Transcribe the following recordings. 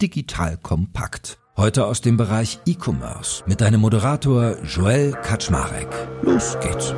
Digital Kompakt. Heute aus dem Bereich E-Commerce mit deinem Moderator Joel Kaczmarek. Los geht's.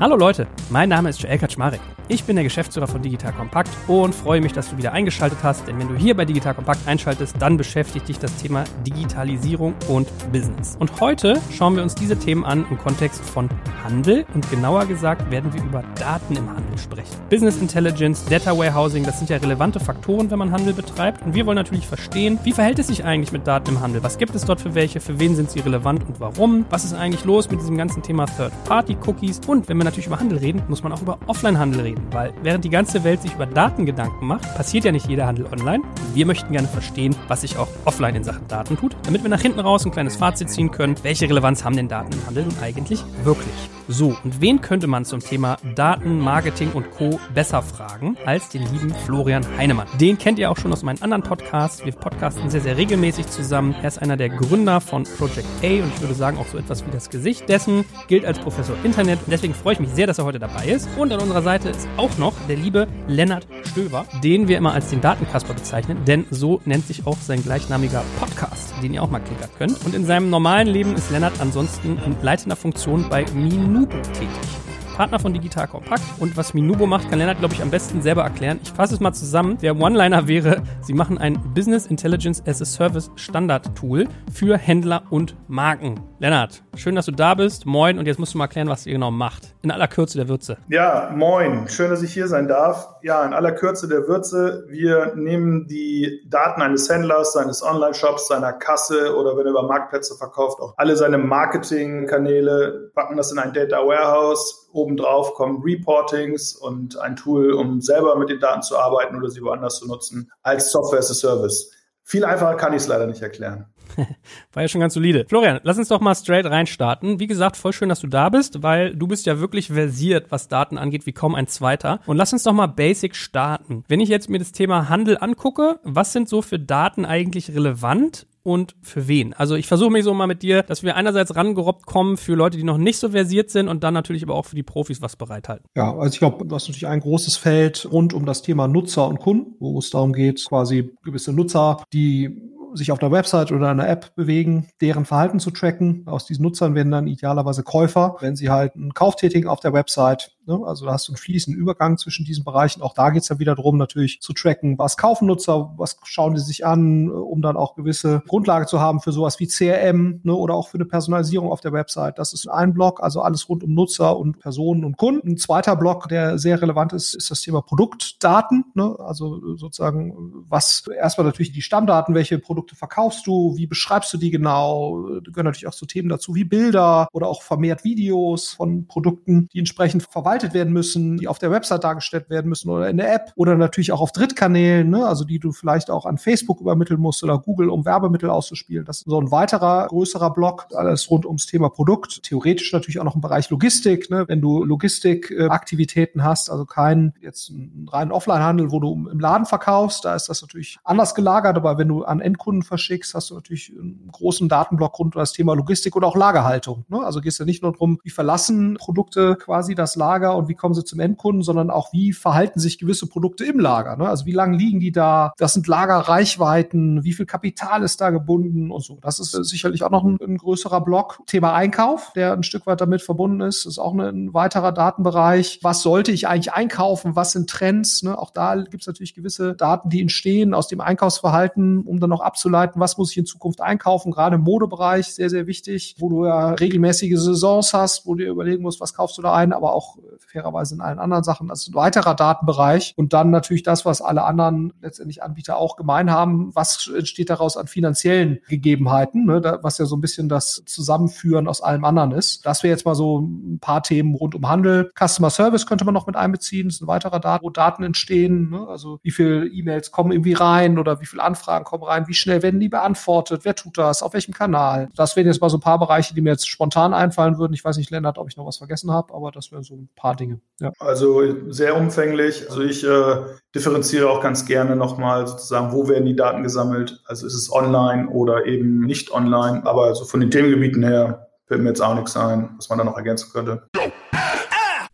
Hallo Leute, mein Name ist Joel Kaczmarek. Ich bin der Geschäftsführer von Digital Kompakt und freue mich, dass du wieder eingeschaltet hast, denn wenn du hier bei Digital Kompakt einschaltest, dann beschäftigt dich das Thema Digitalisierung und Business. Und heute schauen wir uns diese Themen an im Kontext von Handel und genauer gesagt werden wir über Daten im Handel sprechen. Business Intelligence, Data Warehousing, das sind ja relevante Faktoren, wenn man Handel betreibt und wir wollen natürlich verstehen, wie verhält es sich eigentlich mit Daten im Handel? Was gibt es dort für welche? Für wen sind sie relevant und warum? Was ist eigentlich los mit diesem ganzen Thema Third-Party-Cookies? Und wenn wir natürlich über Handel reden, muss man auch über Offline-Handel reden weil während die ganze Welt sich über Daten Gedanken macht, passiert ja nicht jeder Handel online. Wir möchten gerne verstehen, was sich auch offline in Sachen Daten tut, damit wir nach hinten raus ein kleines Fazit ziehen können, welche Relevanz haben denn Daten im Handel nun eigentlich wirklich. So, und wen könnte man zum Thema Daten, Marketing und Co. besser fragen als den lieben Florian Heinemann? Den kennt ihr auch schon aus meinen anderen Podcasts. Wir podcasten sehr, sehr regelmäßig zusammen. Er ist einer der Gründer von Project A und ich würde sagen auch so etwas wie das Gesicht dessen, gilt als Professor Internet und deswegen freue ich mich sehr, dass er heute dabei ist. Und an unserer Seite ist auch noch der liebe Lennart Stöver, den wir immer als den Datenkasper bezeichnen, denn so nennt sich auch sein gleichnamiger Podcast, den ihr auch mal klickern könnt. Und in seinem normalen Leben ist Lennart ansonsten in leitender Funktion bei Minubo tätig. Partner von Digital Kompakt. Und was Minubo macht, kann Lennart, glaube ich, am besten selber erklären. Ich fasse es mal zusammen. Der One-Liner wäre, sie machen ein Business Intelligence as a Service Standard Tool für Händler und Marken. Lennart, schön, dass du da bist. Moin. Und jetzt musst du mal erklären, was ihr genau macht. In aller Kürze der Würze. Ja, moin. Schön, dass ich hier sein darf. Ja, in aller Kürze der Würze. Wir nehmen die Daten eines Händlers, seines Online-Shops, seiner Kasse oder wenn er über Marktplätze verkauft, auch alle seine Marketingkanäle, packen das in ein Data Warehouse. Obendrauf kommen Reportings und ein Tool, um selber mit den Daten zu arbeiten oder sie woanders zu nutzen, als Software as a Service. Viel einfacher kann ich es leider nicht erklären. War ja schon ganz solide. Florian, lass uns doch mal straight reinstarten. Wie gesagt, voll schön, dass du da bist, weil du bist ja wirklich versiert, was Daten angeht, wie kaum ein zweiter. Und lass uns doch mal basic starten. Wenn ich jetzt mir das Thema Handel angucke, was sind so für Daten eigentlich relevant? Und für wen. Also ich versuche mich so mal mit dir, dass wir einerseits rangerobbt kommen für Leute, die noch nicht so versiert sind und dann natürlich aber auch für die Profis was bereithalten. Ja, also ich glaube, du hast natürlich ein großes Feld rund um das Thema Nutzer und Kunden, wo es darum geht, quasi gewisse Nutzer, die sich auf der Website oder einer App bewegen, deren Verhalten zu tracken. Aus diesen Nutzern werden dann idealerweise Käufer, wenn sie halt einen Kauf tätigen auf der Website. Ne? Also da hast du einen fließenden Übergang zwischen diesen Bereichen. Auch da geht es ja wieder darum, natürlich zu tracken, was kaufen Nutzer, was schauen die sich an, um dann auch gewisse Grundlage zu haben für sowas wie CRM ne? oder auch für eine Personalisierung auf der Website. Das ist ein Block, also alles rund um Nutzer und Personen und Kunden. Ein zweiter Block, der sehr relevant ist, ist das Thema Produktdaten. Ne? Also sozusagen, was erstmal natürlich die Stammdaten, welche Produkte Produkte verkaufst du, wie beschreibst du die genau? Da gehören natürlich auch so Themen dazu wie Bilder oder auch vermehrt Videos von Produkten, die entsprechend verwaltet werden müssen, die auf der Website dargestellt werden müssen oder in der App oder natürlich auch auf Drittkanälen, ne? also die du vielleicht auch an Facebook übermitteln musst oder Google, um Werbemittel auszuspielen. Das ist so ein weiterer größerer Block, alles rund ums Thema Produkt. Theoretisch natürlich auch noch im Bereich Logistik, ne? wenn du Logistikaktivitäten hast, also keinen jetzt einen reinen Offline-Handel, wo du im Laden verkaufst, da ist das natürlich anders gelagert, aber wenn du an Endkunden Kunden verschickst, hast du natürlich einen großen Datenblock rund um das Thema Logistik oder auch Lagerhaltung. Ne? Also geht es ja nicht nur darum, wie verlassen Produkte quasi das Lager und wie kommen sie zum Endkunden, sondern auch, wie verhalten sich gewisse Produkte im Lager. Ne? Also wie lange liegen die da? Das sind Lagerreichweiten, wie viel Kapital ist da gebunden und so. Das ist sicherlich auch noch ein, ein größerer Block. Thema Einkauf, der ein Stück weit damit verbunden ist, ist auch ein weiterer Datenbereich. Was sollte ich eigentlich einkaufen? Was sind Trends? Ne? Auch da gibt es natürlich gewisse Daten, die entstehen aus dem Einkaufsverhalten, um dann noch abzuleiten, abzuleiten, was muss ich in Zukunft einkaufen, gerade im Modebereich sehr, sehr wichtig, wo du ja regelmäßige Saisons hast, wo du dir überlegen musst, was kaufst du da ein, aber auch fairerweise in allen anderen Sachen. Ist ein weiterer Datenbereich. Und dann natürlich das, was alle anderen letztendlich Anbieter auch gemein haben. Was entsteht daraus an finanziellen Gegebenheiten, ne, was ja so ein bisschen das Zusammenführen aus allem anderen ist. Das wäre jetzt mal so ein paar Themen rund um Handel. Customer Service könnte man noch mit einbeziehen. Das ist ein weiterer Daten, wo Daten entstehen. Ne? Also wie viele E-Mails kommen irgendwie rein oder wie viele Anfragen kommen rein, wie schnell schnell werden die beantwortet? Wer tut das? Auf welchem Kanal? Das wären jetzt mal so ein paar Bereiche, die mir jetzt spontan einfallen würden. Ich weiß nicht, Lennart, ob ich noch was vergessen habe, aber das wären so ein paar Dinge. Ja. Also sehr umfänglich. Also ich äh, differenziere auch ganz gerne nochmal sozusagen, wo werden die Daten gesammelt? Also ist es online oder eben nicht online? Aber also von den Themengebieten her fällt mir jetzt auch nichts ein, was man da noch ergänzen könnte.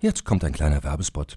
Jetzt kommt ein kleiner Werbespot.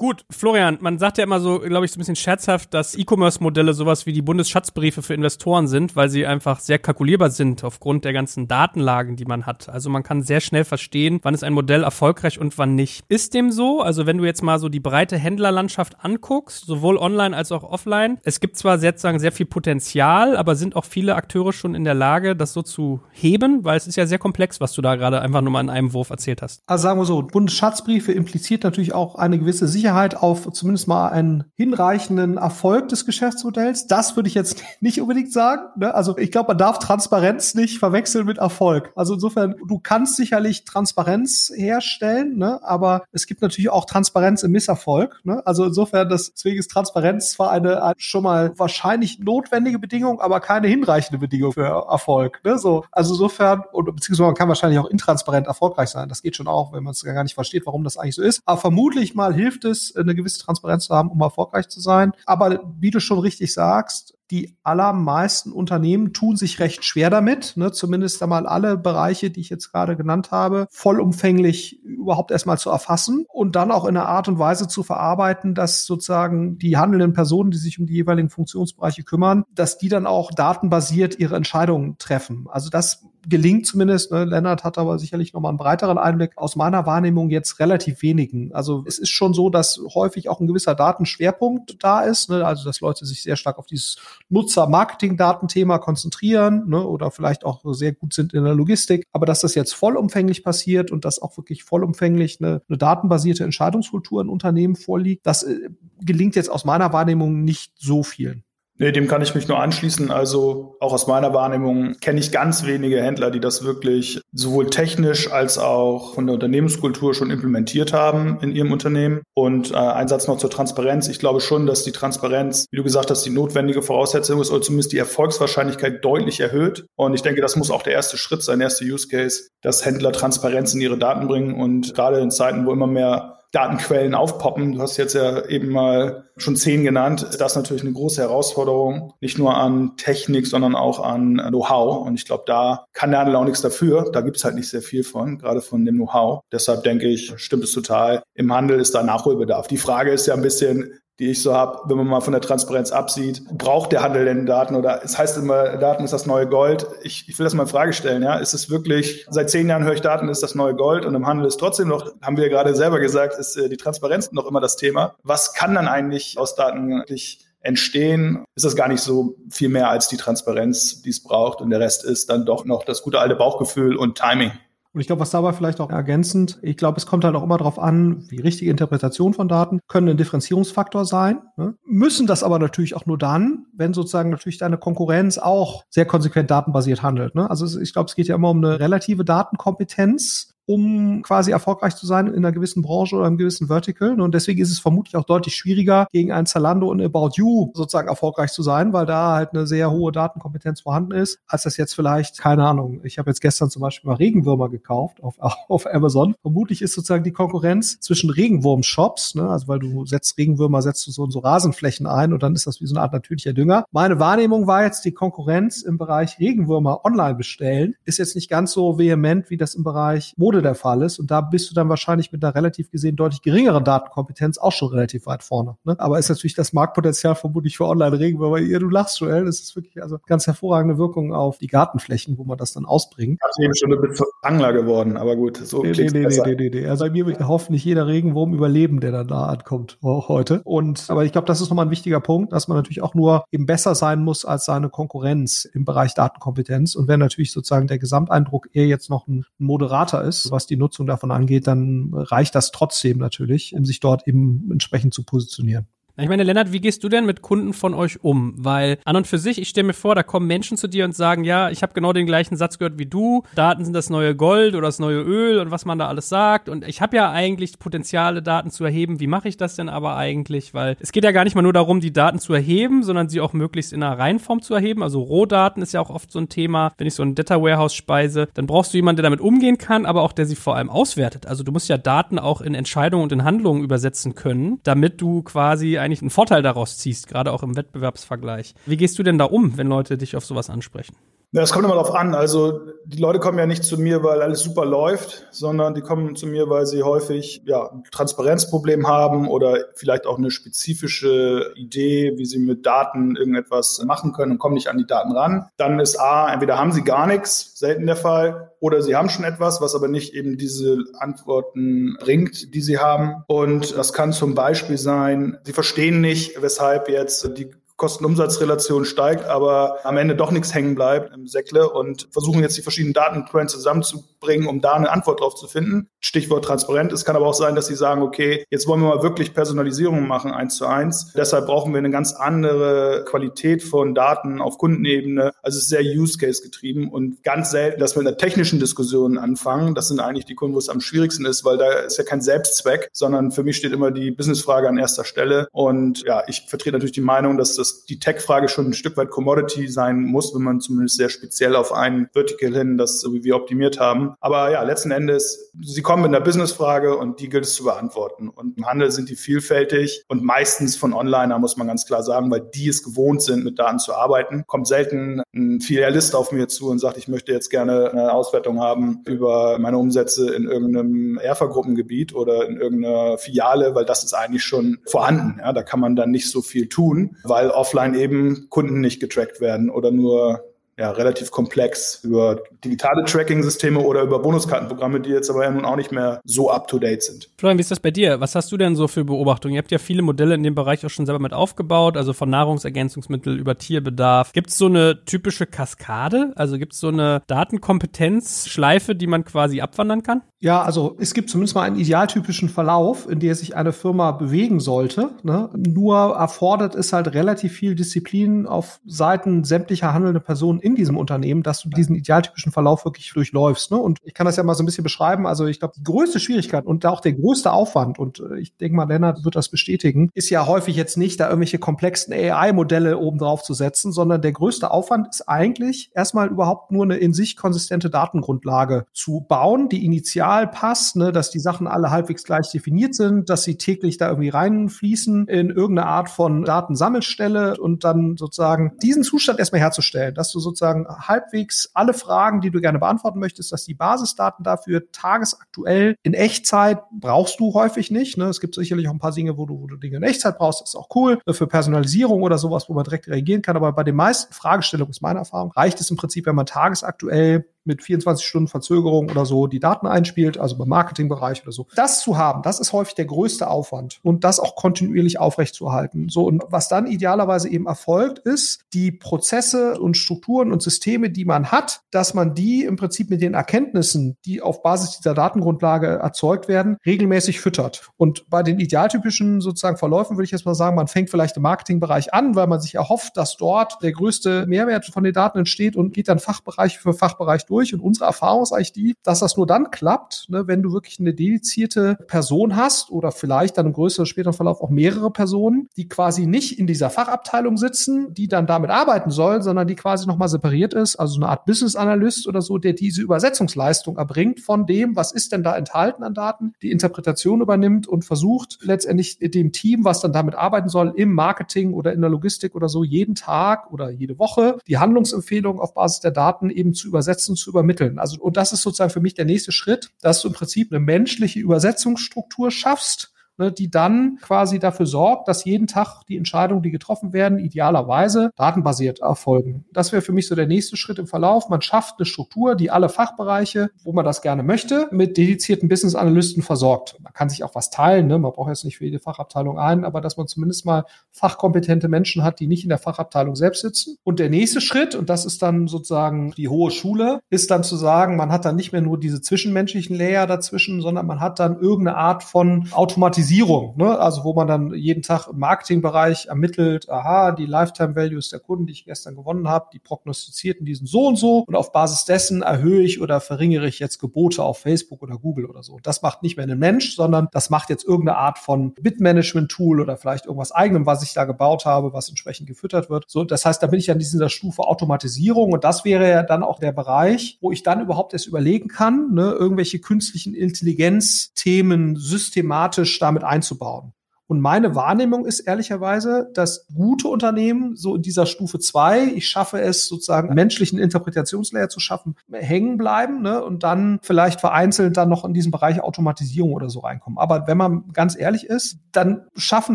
Gut, Florian, man sagt ja immer so, glaube ich, so ein bisschen scherzhaft, dass E-Commerce-Modelle sowas wie die Bundesschatzbriefe für Investoren sind, weil sie einfach sehr kalkulierbar sind aufgrund der ganzen Datenlagen, die man hat. Also man kann sehr schnell verstehen, wann ist ein Modell erfolgreich und wann nicht. Ist dem so? Also wenn du jetzt mal so die breite Händlerlandschaft anguckst, sowohl online als auch offline, es gibt zwar sozusagen sehr viel Potenzial, aber sind auch viele Akteure schon in der Lage, das so zu heben, weil es ist ja sehr komplex, was du da gerade einfach nur mal in einem Wurf erzählt hast. Also sagen wir so, Bundesschatzbriefe impliziert natürlich auch eine gewisse Sicherheit Sicherheit auf zumindest mal einen hinreichenden Erfolg des Geschäftsmodells. Das würde ich jetzt nicht unbedingt sagen. Ne? Also ich glaube, man darf Transparenz nicht verwechseln mit Erfolg. Also insofern, du kannst sicherlich Transparenz herstellen, ne? aber es gibt natürlich auch Transparenz im Misserfolg. Ne? Also insofern, das, deswegen ist Transparenz zwar eine, eine schon mal wahrscheinlich notwendige Bedingung, aber keine hinreichende Bedingung für Erfolg. Ne? So, also insofern, oder beziehungsweise man kann wahrscheinlich auch intransparent erfolgreich sein. Das geht schon auch, wenn man es gar nicht versteht, warum das eigentlich so ist. Aber vermutlich mal hilft es, ist, eine gewisse Transparenz zu haben, um erfolgreich zu sein. Aber wie du schon richtig sagst, die allermeisten Unternehmen tun sich recht schwer damit, ne, zumindest einmal alle Bereiche, die ich jetzt gerade genannt habe, vollumfänglich überhaupt erstmal zu erfassen und dann auch in einer Art und Weise zu verarbeiten, dass sozusagen die handelnden Personen, die sich um die jeweiligen Funktionsbereiche kümmern, dass die dann auch datenbasiert ihre Entscheidungen treffen. Also das gelingt zumindest. Ne? Lennart hat aber sicherlich nochmal einen breiteren Einblick. Aus meiner Wahrnehmung jetzt relativ wenigen. Also es ist schon so, dass häufig auch ein gewisser Datenschwerpunkt da ist. Ne? Also dass Leute sich sehr stark auf dieses Nutzer-Marketing-Datenthema konzentrieren ne? oder vielleicht auch sehr gut sind in der Logistik. Aber dass das jetzt vollumfänglich passiert und dass auch wirklich vollumfänglich eine, eine datenbasierte Entscheidungskultur in Unternehmen vorliegt, das äh, gelingt jetzt aus meiner Wahrnehmung nicht so vielen. Nee, dem kann ich mich nur anschließen. Also auch aus meiner Wahrnehmung kenne ich ganz wenige Händler, die das wirklich sowohl technisch als auch von der Unternehmenskultur schon implementiert haben in ihrem Unternehmen. Und äh, ein Satz noch zur Transparenz. Ich glaube schon, dass die Transparenz, wie du gesagt hast, die notwendige Voraussetzung ist oder zumindest die Erfolgswahrscheinlichkeit deutlich erhöht. Und ich denke, das muss auch der erste Schritt sein, der erste Use Case, dass Händler Transparenz in ihre Daten bringen. Und gerade in Zeiten, wo immer mehr Datenquellen aufpoppen. Du hast jetzt ja eben mal schon zehn genannt. Das ist natürlich eine große Herausforderung, nicht nur an Technik, sondern auch an Know-how. Und ich glaube, da kann der Handel auch nichts dafür. Da gibt es halt nicht sehr viel von, gerade von dem Know-how. Deshalb denke ich, stimmt es total. Im Handel ist da Nachholbedarf. Die Frage ist ja ein bisschen, die ich so habe, wenn man mal von der Transparenz absieht, braucht der Handel denn Daten oder es heißt immer, Daten ist das neue Gold. Ich, ich will das mal in Frage stellen, ja. Ist es wirklich, seit zehn Jahren höre ich Daten ist das neue Gold und im Handel ist trotzdem noch, haben wir gerade selber gesagt, ist äh, die Transparenz noch immer das Thema. Was kann dann eigentlich aus Daten eigentlich entstehen, ist das gar nicht so viel mehr als die Transparenz, die es braucht und der Rest ist dann doch noch das gute alte Bauchgefühl und Timing. Und ich glaube, was dabei vielleicht auch ergänzend, ich glaube, es kommt halt auch immer darauf an, wie richtige Interpretation von Daten können ein Differenzierungsfaktor sein, ne? müssen das aber natürlich auch nur dann, wenn sozusagen natürlich deine Konkurrenz auch sehr konsequent datenbasiert handelt. Ne? Also ich glaube, es geht ja immer um eine relative Datenkompetenz um quasi erfolgreich zu sein in einer gewissen Branche oder einem gewissen Vertical. Und deswegen ist es vermutlich auch deutlich schwieriger, gegen ein Zalando und About You sozusagen erfolgreich zu sein, weil da halt eine sehr hohe Datenkompetenz vorhanden ist, als das jetzt vielleicht, keine Ahnung, ich habe jetzt gestern zum Beispiel mal Regenwürmer gekauft auf, auf Amazon. Vermutlich ist sozusagen die Konkurrenz zwischen Regenwurm-Shops, ne, also weil du setzt Regenwürmer, setzt du so und so Rasenflächen ein und dann ist das wie so eine Art natürlicher Dünger. Meine Wahrnehmung war jetzt, die Konkurrenz im Bereich Regenwürmer online bestellen ist jetzt nicht ganz so vehement, wie das im Bereich Mode der Fall ist. Und da bist du dann wahrscheinlich mit einer relativ gesehen deutlich geringeren Datenkompetenz auch schon relativ weit vorne. Ne? Aber ist natürlich das Marktpotenzial vermutlich für Online-Regenwürmer. Ihr, du lachst, Joel, das ist wirklich also ganz hervorragende Wirkung auf die Gartenflächen, wo man das dann ausbringt. Ich eben schon ein bisschen Angler geworden, aber gut, so nee, nee, nee, nee, nee, nee. Also bei mir wird hoffentlich jeder Regenwurm überleben, der dann da ankommt heute. Und aber ich glaube, das ist nochmal ein wichtiger Punkt, dass man natürlich auch nur eben besser sein muss als seine Konkurrenz im Bereich Datenkompetenz. Und wenn natürlich sozusagen der Gesamteindruck eher jetzt noch ein Moderator ist, was die Nutzung davon angeht, dann reicht das trotzdem natürlich, um sich dort eben entsprechend zu positionieren. Ich meine, Lennart, wie gehst du denn mit Kunden von euch um? Weil an und für sich, ich stelle mir vor, da kommen Menschen zu dir und sagen, ja, ich habe genau den gleichen Satz gehört wie du. Daten sind das neue Gold oder das neue Öl und was man da alles sagt. Und ich habe ja eigentlich Potenziale, Daten zu erheben. Wie mache ich das denn aber eigentlich? Weil es geht ja gar nicht mal nur darum, die Daten zu erheben, sondern sie auch möglichst in einer Reihenform zu erheben. Also Rohdaten ist ja auch oft so ein Thema. Wenn ich so ein Data Warehouse speise, dann brauchst du jemanden, der damit umgehen kann, aber auch der sie vor allem auswertet. Also du musst ja Daten auch in Entscheidungen und in Handlungen übersetzen können, damit du quasi eigentlich einen Vorteil daraus ziehst, gerade auch im Wettbewerbsvergleich. Wie gehst du denn da um, wenn Leute dich auf sowas ansprechen? Ja, das kommt immer darauf an. Also die Leute kommen ja nicht zu mir, weil alles super läuft, sondern die kommen zu mir, weil sie häufig ja, ein Transparenzproblem haben oder vielleicht auch eine spezifische Idee, wie sie mit Daten irgendetwas machen können und kommen nicht an die Daten ran. Dann ist A, entweder haben sie gar nichts, selten der Fall, oder sie haben schon etwas, was aber nicht eben diese Antworten bringt, die sie haben. Und das kann zum Beispiel sein, sie verstehen nicht, weshalb jetzt die Kosten-Umsatz-Relation steigt, aber am Ende doch nichts hängen bleibt im Säckle und versuchen jetzt die verschiedenen Datenquellen zusammenzubringen, um da eine Antwort drauf zu finden. Stichwort transparent. Es kann aber auch sein, dass sie sagen, okay, jetzt wollen wir mal wirklich Personalisierung machen, eins zu eins. Deshalb brauchen wir eine ganz andere Qualität von Daten auf Kundenebene. Also es ist sehr Use-Case getrieben und ganz selten, dass wir in einer technischen Diskussion anfangen. Das sind eigentlich die Kunden, wo es am schwierigsten ist, weil da ist ja kein Selbstzweck, sondern für mich steht immer die Businessfrage an erster Stelle. Und ja, ich vertrete natürlich die Meinung, dass das dass die Tech-Frage schon ein Stück weit Commodity sein muss, wenn man zumindest sehr speziell auf ein Vertical hin das so wie wir optimiert haben. Aber ja, letzten Endes, sie kommen mit einer Business-Frage und die gilt es zu beantworten. Und im Handel sind die vielfältig und meistens von Onliner, muss man ganz klar sagen, weil die es gewohnt sind, mit Daten zu arbeiten. Kommt selten ein Filialist auf mir zu und sagt, ich möchte jetzt gerne eine Auswertung haben über meine Umsätze in irgendeinem Erfa-Gruppengebiet oder in irgendeiner Filiale, weil das ist eigentlich schon vorhanden. Ja, da kann man dann nicht so viel tun, weil offline eben Kunden nicht getrackt werden oder nur ja, relativ komplex über digitale Tracking-Systeme oder über Bonuskartenprogramme, die jetzt aber ja nun auch nicht mehr so up-to-date sind. Florian, wie ist das bei dir? Was hast du denn so für Beobachtungen? Ihr habt ja viele Modelle in dem Bereich auch schon selber mit aufgebaut, also von Nahrungsergänzungsmittel über Tierbedarf. Gibt es so eine typische Kaskade? Also gibt es so eine Datenkompetenzschleife, die man quasi abwandern kann? Ja, also es gibt zumindest mal einen idealtypischen Verlauf, in der sich eine Firma bewegen sollte. Ne? Nur erfordert es halt relativ viel Disziplin auf Seiten sämtlicher handelnde Personen in diesem Unternehmen, dass du diesen idealtypischen Verlauf wirklich durchläufst. Ne? Und ich kann das ja mal so ein bisschen beschreiben. Also ich glaube, die größte Schwierigkeit und auch der größte Aufwand, und äh, ich denke mal, Lennart wird das bestätigen, ist ja häufig jetzt nicht, da irgendwelche komplexen AI-Modelle oben drauf zu setzen, sondern der größte Aufwand ist eigentlich erstmal überhaupt nur eine in sich konsistente Datengrundlage zu bauen, die initial passt, ne, dass die Sachen alle halbwegs gleich definiert sind, dass sie täglich da irgendwie reinfließen in irgendeine Art von Datensammelstelle und dann sozusagen diesen Zustand erstmal herzustellen, dass du sozusagen halbwegs alle Fragen, die du gerne beantworten möchtest, dass die Basisdaten dafür tagesaktuell in Echtzeit brauchst du häufig nicht. Ne? Es gibt sicherlich auch ein paar Dinge, wo du, wo du Dinge in Echtzeit brauchst, ist auch cool. Für Personalisierung oder sowas, wo man direkt reagieren kann. Aber bei den meisten Fragestellungen, ist meine Erfahrung, reicht es im Prinzip, wenn man tagesaktuell mit 24 Stunden Verzögerung oder so die Daten einspielt, also beim Marketingbereich oder so. Das zu haben, das ist häufig der größte Aufwand und das auch kontinuierlich aufrechtzuerhalten. So und was dann idealerweise eben erfolgt, ist die Prozesse und Strukturen und Systeme, die man hat, dass man die im Prinzip mit den Erkenntnissen, die auf Basis dieser Datengrundlage erzeugt werden, regelmäßig füttert. Und bei den idealtypischen sozusagen Verläufen würde ich jetzt mal sagen, man fängt vielleicht im Marketingbereich an, weil man sich erhofft, dass dort der größte Mehrwert von den Daten entsteht und geht dann Fachbereich für Fachbereich durch durch. Und unsere Erfahrung ist eigentlich die, dass das nur dann klappt, ne, wenn du wirklich eine dedizierte Person hast oder vielleicht dann im größeren späteren Verlauf auch mehrere Personen, die quasi nicht in dieser Fachabteilung sitzen, die dann damit arbeiten sollen, sondern die quasi nochmal separiert ist, also eine Art Business Analyst oder so, der diese Übersetzungsleistung erbringt von dem, was ist denn da enthalten an Daten, die Interpretation übernimmt und versucht letztendlich dem Team, was dann damit arbeiten soll, im Marketing oder in der Logistik oder so, jeden Tag oder jede Woche die Handlungsempfehlungen auf Basis der Daten eben zu übersetzen, zu übermitteln. Also, und das ist sozusagen für mich der nächste Schritt, dass du im Prinzip eine menschliche Übersetzungsstruktur schaffst, ne, die dann quasi dafür sorgt, dass jeden Tag die Entscheidungen, die getroffen werden, idealerweise datenbasiert erfolgen. Das wäre für mich so der nächste Schritt im Verlauf. Man schafft eine Struktur, die alle Fachbereiche, wo man das gerne möchte, mit dedizierten Business Analysten versorgt. Man kann sich auch was teilen, ne? man braucht jetzt nicht für jede Fachabteilung einen, aber dass man zumindest mal fachkompetente Menschen hat, die nicht in der Fachabteilung selbst sitzen. Und der nächste Schritt, und das ist dann sozusagen die hohe Schule, ist dann zu sagen, man hat dann nicht mehr nur diese zwischenmenschlichen Layer dazwischen, sondern man hat dann irgendeine Art von Automatisierung Priorisierung, ne? also wo man dann jeden Tag im Marketingbereich ermittelt, aha, die Lifetime Values der Kunden, die ich gestern gewonnen habe, die prognostizierten diesen so und so und auf Basis dessen erhöhe ich oder verringere ich jetzt Gebote auf Facebook oder Google oder so. Das macht nicht mehr ein Mensch, sondern das macht jetzt irgendeine Art von Bitmanagement-Tool oder vielleicht irgendwas eigenem, was ich da gebaut habe, was entsprechend gefüttert wird. So, das heißt, da bin ich an dieser Stufe Automatisierung und das wäre ja dann auch der Bereich, wo ich dann überhaupt erst überlegen kann, ne, irgendwelche künstlichen Intelligenzthemen systematisch damit einzubauen. Und meine Wahrnehmung ist ehrlicherweise, dass gute Unternehmen so in dieser Stufe zwei, ich schaffe es sozusagen menschlichen Interpretationslayer zu schaffen, hängen bleiben ne, und dann vielleicht vereinzelt dann noch in diesen Bereich Automatisierung oder so reinkommen. Aber wenn man ganz ehrlich ist, dann schaffen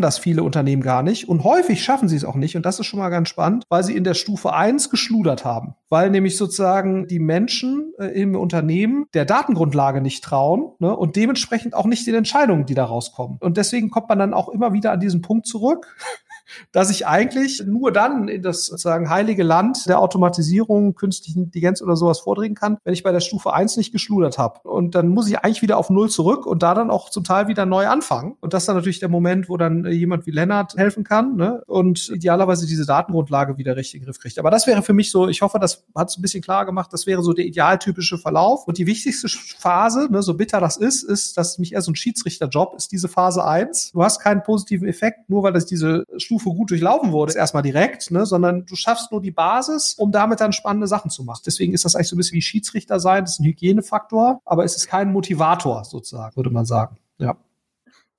das viele Unternehmen gar nicht und häufig schaffen sie es auch nicht und das ist schon mal ganz spannend, weil sie in der Stufe eins geschludert haben, weil nämlich sozusagen die Menschen äh, im Unternehmen der Datengrundlage nicht trauen ne, und dementsprechend auch nicht den Entscheidungen, die da rauskommen. Und deswegen kommt man dann auch auch immer wieder an diesen Punkt zurück, dass ich eigentlich nur dann in das sozusagen heilige Land der Automatisierung, künstliche Intelligenz oder sowas vordringen kann, wenn ich bei der Stufe 1 nicht geschludert habe. Und dann muss ich eigentlich wieder auf Null zurück und da dann auch zum Teil wieder neu anfangen. Und das ist dann natürlich der Moment, wo dann jemand wie Lennart helfen kann ne? und idealerweise diese Datengrundlage wieder richtig in den Griff kriegt. Aber das wäre für mich so, ich hoffe, das hat es ein bisschen klar gemacht, das wäre so der idealtypische Verlauf. Und die wichtigste Phase, ne, so bitter das ist, ist, dass mich eher so ein Schiedsrichterjob ist, diese Phase 1. Du hast keinen positiven Effekt, nur weil das diese Stufe Stufe gut durchlaufen wurde, erstmal direkt, ne, sondern du schaffst nur die Basis, um damit dann spannende Sachen zu machen. Deswegen ist das eigentlich so ein bisschen wie Schiedsrichter sein, das ist ein Hygienefaktor, aber es ist kein Motivator sozusagen, würde man sagen. Ja.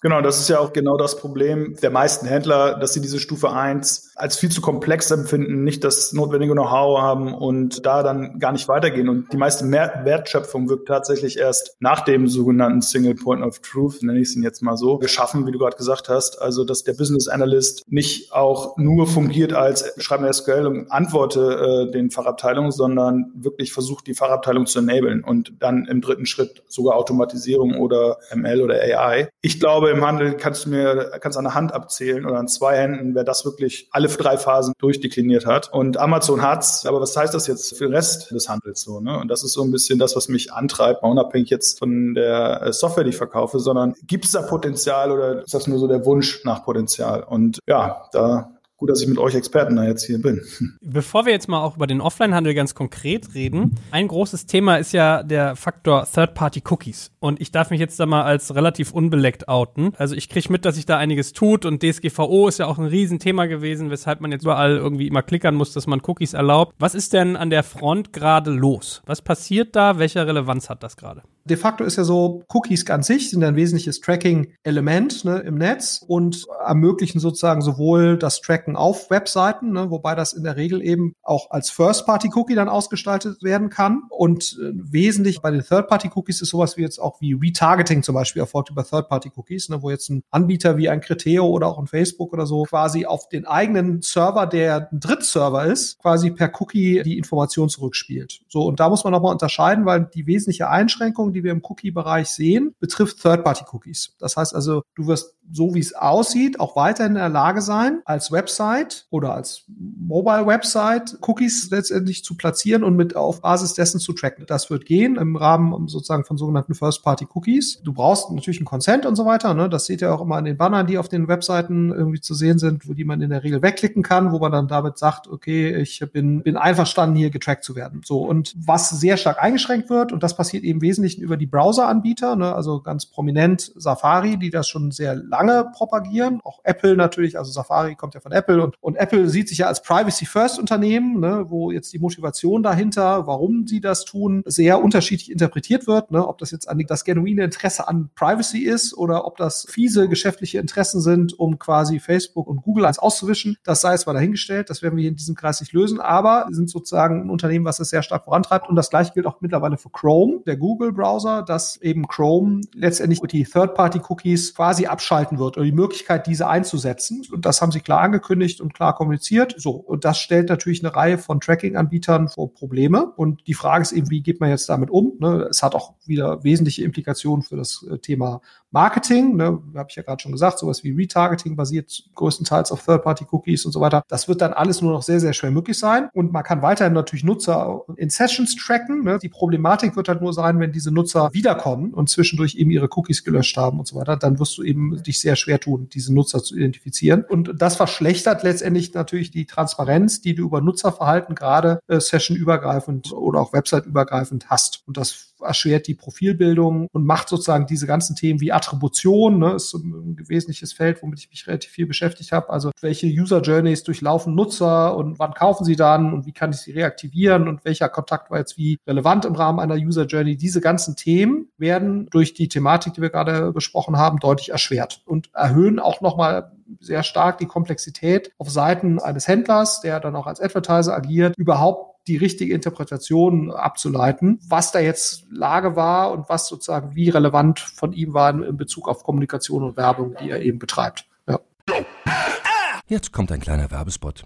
Genau, das ist ja auch genau das Problem der meisten Händler, dass sie diese Stufe 1 als viel zu komplex empfinden, nicht das notwendige Know-how haben und da dann gar nicht weitergehen. Und die meiste Mehr Wertschöpfung wird tatsächlich erst nach dem sogenannten Single Point of Truth, nenne ich es jetzt mal so, geschaffen, wie du gerade gesagt hast. Also, dass der Business Analyst nicht auch nur fungiert als schreib SQL und antworte äh, den Fachabteilungen, sondern wirklich versucht, die Fachabteilung zu enablen und dann im dritten Schritt sogar Automatisierung oder ML oder AI. Ich glaube, im Handel kannst du mir, kannst an der Hand abzählen oder an zwei Händen, wer das wirklich alle drei Phasen durchdekliniert hat. Und Amazon hat's. Aber was heißt das jetzt für den Rest des Handels so? Ne? Und das ist so ein bisschen das, was mich antreibt, mal unabhängig jetzt von der äh, Software, die ich verkaufe, sondern gibt es da Potenzial oder ist das nur so der Wunsch nach Potenzial? Und ja, da gut, dass ich mit euch Experten da jetzt hier bin. Bevor wir jetzt mal auch über den Offline-Handel ganz konkret reden, ein großes Thema ist ja der Faktor Third-Party-Cookies. Und ich darf mich jetzt da mal als relativ unbeleckt outen. Also ich kriege mit, dass sich da einiges tut und DSGVO ist ja auch ein Riesenthema gewesen, weshalb man jetzt überall irgendwie immer klickern muss, dass man Cookies erlaubt. Was ist denn an der Front gerade los? Was passiert da? Welche Relevanz hat das gerade? De facto ist ja so, Cookies an sich sind ein wesentliches Tracking-Element ne, im Netz und ermöglichen sozusagen sowohl das Tracken auf Webseiten, ne, wobei das in der Regel eben auch als First-Party-Cookie dann ausgestaltet werden kann. Und äh, wesentlich bei den Third-Party-Cookies ist sowas wie jetzt auch wie Retargeting zum Beispiel erfolgt über Third-Party-Cookies, ne, wo jetzt ein Anbieter wie ein Criteo oder auch ein Facebook oder so quasi auf den eigenen Server, der ein Drittserver ist, quasi per Cookie die Information zurückspielt. So, und da muss man nochmal unterscheiden, weil die wesentliche Einschränkung, die wir im Cookie-Bereich sehen, betrifft Third-Party-Cookies. Das heißt also, du wirst so wie es aussieht, auch weiterhin in der Lage sein, als Website oder als Mobile-Website Cookies letztendlich zu platzieren und mit auf Basis dessen zu tracken. Das wird gehen im Rahmen sozusagen von sogenannten First-Party-Cookies. Du brauchst natürlich einen Consent und so weiter. Ne? Das seht ihr auch immer an den Bannern, die auf den Webseiten irgendwie zu sehen sind, wo die man in der Regel wegklicken kann, wo man dann damit sagt, okay, ich bin, bin einverstanden, hier getrackt zu werden. So. Und was sehr stark eingeschränkt wird, und das passiert eben im Wesentlichen über die Browser-Anbieter, ne? also ganz prominent Safari, die das schon sehr lange propagieren. Auch Apple natürlich, also Safari kommt ja von Apple und, und Apple sieht sich ja als Privacy-First-Unternehmen, ne, wo jetzt die Motivation dahinter, warum sie das tun, sehr unterschiedlich interpretiert wird. Ne, ob das jetzt an das genuine Interesse an Privacy ist oder ob das fiese geschäftliche Interessen sind, um quasi Facebook und Google als auszuwischen, das sei es mal dahingestellt. Das werden wir in diesem Kreis nicht lösen, aber sind sozusagen ein Unternehmen, was es sehr stark vorantreibt. Und das gleiche gilt auch mittlerweile für Chrome, der Google-Browser, dass eben Chrome letztendlich die Third-Party-Cookies quasi abschaltet abgehalten wird oder die Möglichkeit, diese einzusetzen. Und das haben sie klar angekündigt und klar kommuniziert. So. Und das stellt natürlich eine Reihe von Tracking-Anbietern vor Probleme. Und die Frage ist eben, wie geht man jetzt damit um? Ne? Es hat auch wieder wesentliche Implikationen für das äh, Thema Marketing, ne, habe ich ja gerade schon gesagt, sowas wie Retargeting basiert größtenteils auf Third-Party-Cookies und so weiter. Das wird dann alles nur noch sehr, sehr schwer möglich sein. Und man kann weiterhin natürlich Nutzer in Sessions tracken. Ne. Die Problematik wird halt nur sein, wenn diese Nutzer wiederkommen und zwischendurch eben ihre Cookies gelöscht haben und so weiter, dann wirst du eben dich sehr schwer tun, diese Nutzer zu identifizieren. Und das verschlechtert letztendlich natürlich die Transparenz, die du über Nutzerverhalten gerade äh, sessionübergreifend oder auch websiteübergreifend hast. Und das erschwert die Profilbildung und macht sozusagen diese ganzen Themen wie Attribution, ne, ist ein wesentliches Feld, womit ich mich relativ viel beschäftigt habe. Also welche User Journeys durchlaufen Nutzer und wann kaufen sie dann und wie kann ich sie reaktivieren und welcher Kontakt war jetzt wie relevant im Rahmen einer User Journey. Diese ganzen Themen werden durch die Thematik, die wir gerade besprochen haben, deutlich erschwert und erhöhen auch nochmal sehr stark die Komplexität auf Seiten eines Händlers, der dann auch als Advertiser agiert, überhaupt die richtige Interpretation abzuleiten, was da jetzt Lage war und was sozusagen wie relevant von ihm war in Bezug auf Kommunikation und Werbung, die er eben betreibt. Ja. Jetzt kommt ein kleiner Werbespot.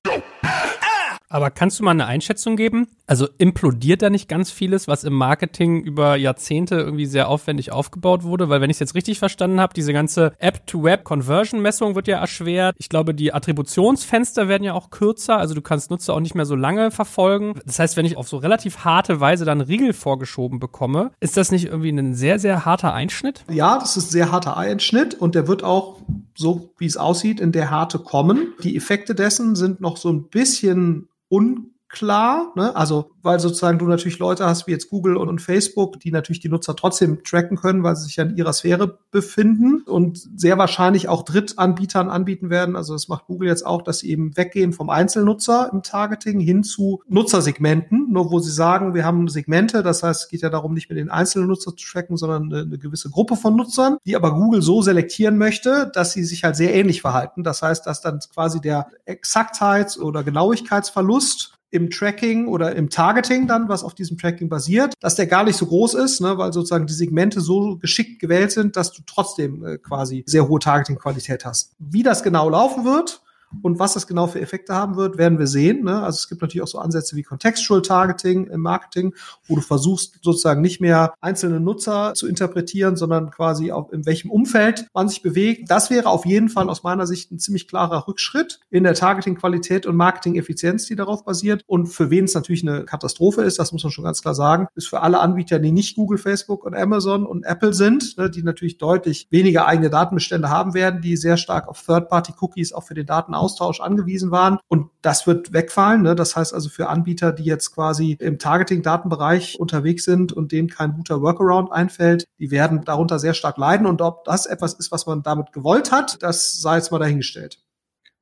Aber kannst du mal eine Einschätzung geben? Also implodiert da nicht ganz vieles, was im Marketing über Jahrzehnte irgendwie sehr aufwendig aufgebaut wurde? Weil wenn ich es jetzt richtig verstanden habe, diese ganze App-to-Web-Conversion-Messung wird ja erschwert. Ich glaube, die Attributionsfenster werden ja auch kürzer. Also du kannst Nutzer auch nicht mehr so lange verfolgen. Das heißt, wenn ich auf so relativ harte Weise dann Riegel vorgeschoben bekomme, ist das nicht irgendwie ein sehr, sehr harter Einschnitt? Ja, das ist ein sehr harter Einschnitt und der wird auch so, wie es aussieht, in der Harte kommen. Die Effekte dessen sind noch so ein bisschen un unklar. Ne? Also weil sozusagen du natürlich Leute hast wie jetzt Google und, und, Facebook, die natürlich die Nutzer trotzdem tracken können, weil sie sich ja in ihrer Sphäre befinden und sehr wahrscheinlich auch Drittanbietern anbieten werden. Also das macht Google jetzt auch, dass sie eben weggehen vom Einzelnutzer im Targeting hin zu Nutzersegmenten, nur wo sie sagen, wir haben Segmente, das heißt, es geht ja darum, nicht mehr den einzelnen Nutzer zu tracken, sondern eine, eine gewisse Gruppe von Nutzern, die aber Google so selektieren möchte, dass sie sich halt sehr ähnlich verhalten. Das heißt, dass dann quasi der Exaktheits- oder Genauigkeitsverlust im Tracking oder im Targeting dann, was auf diesem Tracking basiert, dass der gar nicht so groß ist, ne, weil sozusagen die Segmente so geschickt gewählt sind, dass du trotzdem äh, quasi sehr hohe Targeting-Qualität hast. Wie das genau laufen wird, Und was das genau für Effekte haben wird, werden wir sehen. Ne? Also es gibt natürlich auch so Ansätze wie Contextual Targeting im Marketing, wo du versuchst sozusagen nicht mehr einzelne Nutzer zu interpretieren, sondern quasi auch in welchem Umfeld man sich bewegt. Das wäre auf jeden Fall aus meiner Sicht ein ziemlich klarer Rückschritt in der Targeting-Qualität und Marketing-Effizienz, die darauf basiert. Und für wen es natürlich eine Katastrophe ist, das muss man schon ganz klar sagen, ist für alle Anbieter, die nicht Google, Facebook und Amazon und Apple sind, ne, die natürlich deutlich weniger eigene Datenbestände haben werden, die sehr stark auf Third-Party-Cookies auch für den Datenaustausch angewiesen waren. Und das wird wegfallen. Ne? Das heißt also für Anbieter, die jetzt quasi im Targeting-Datenbereich unterwegs sind und denen kein guter Workaround einfällt, die werden darunter sehr stark leiden. Und ob das etwas ist, was man damit gewollt hat, das sei jetzt mal dahingestellt.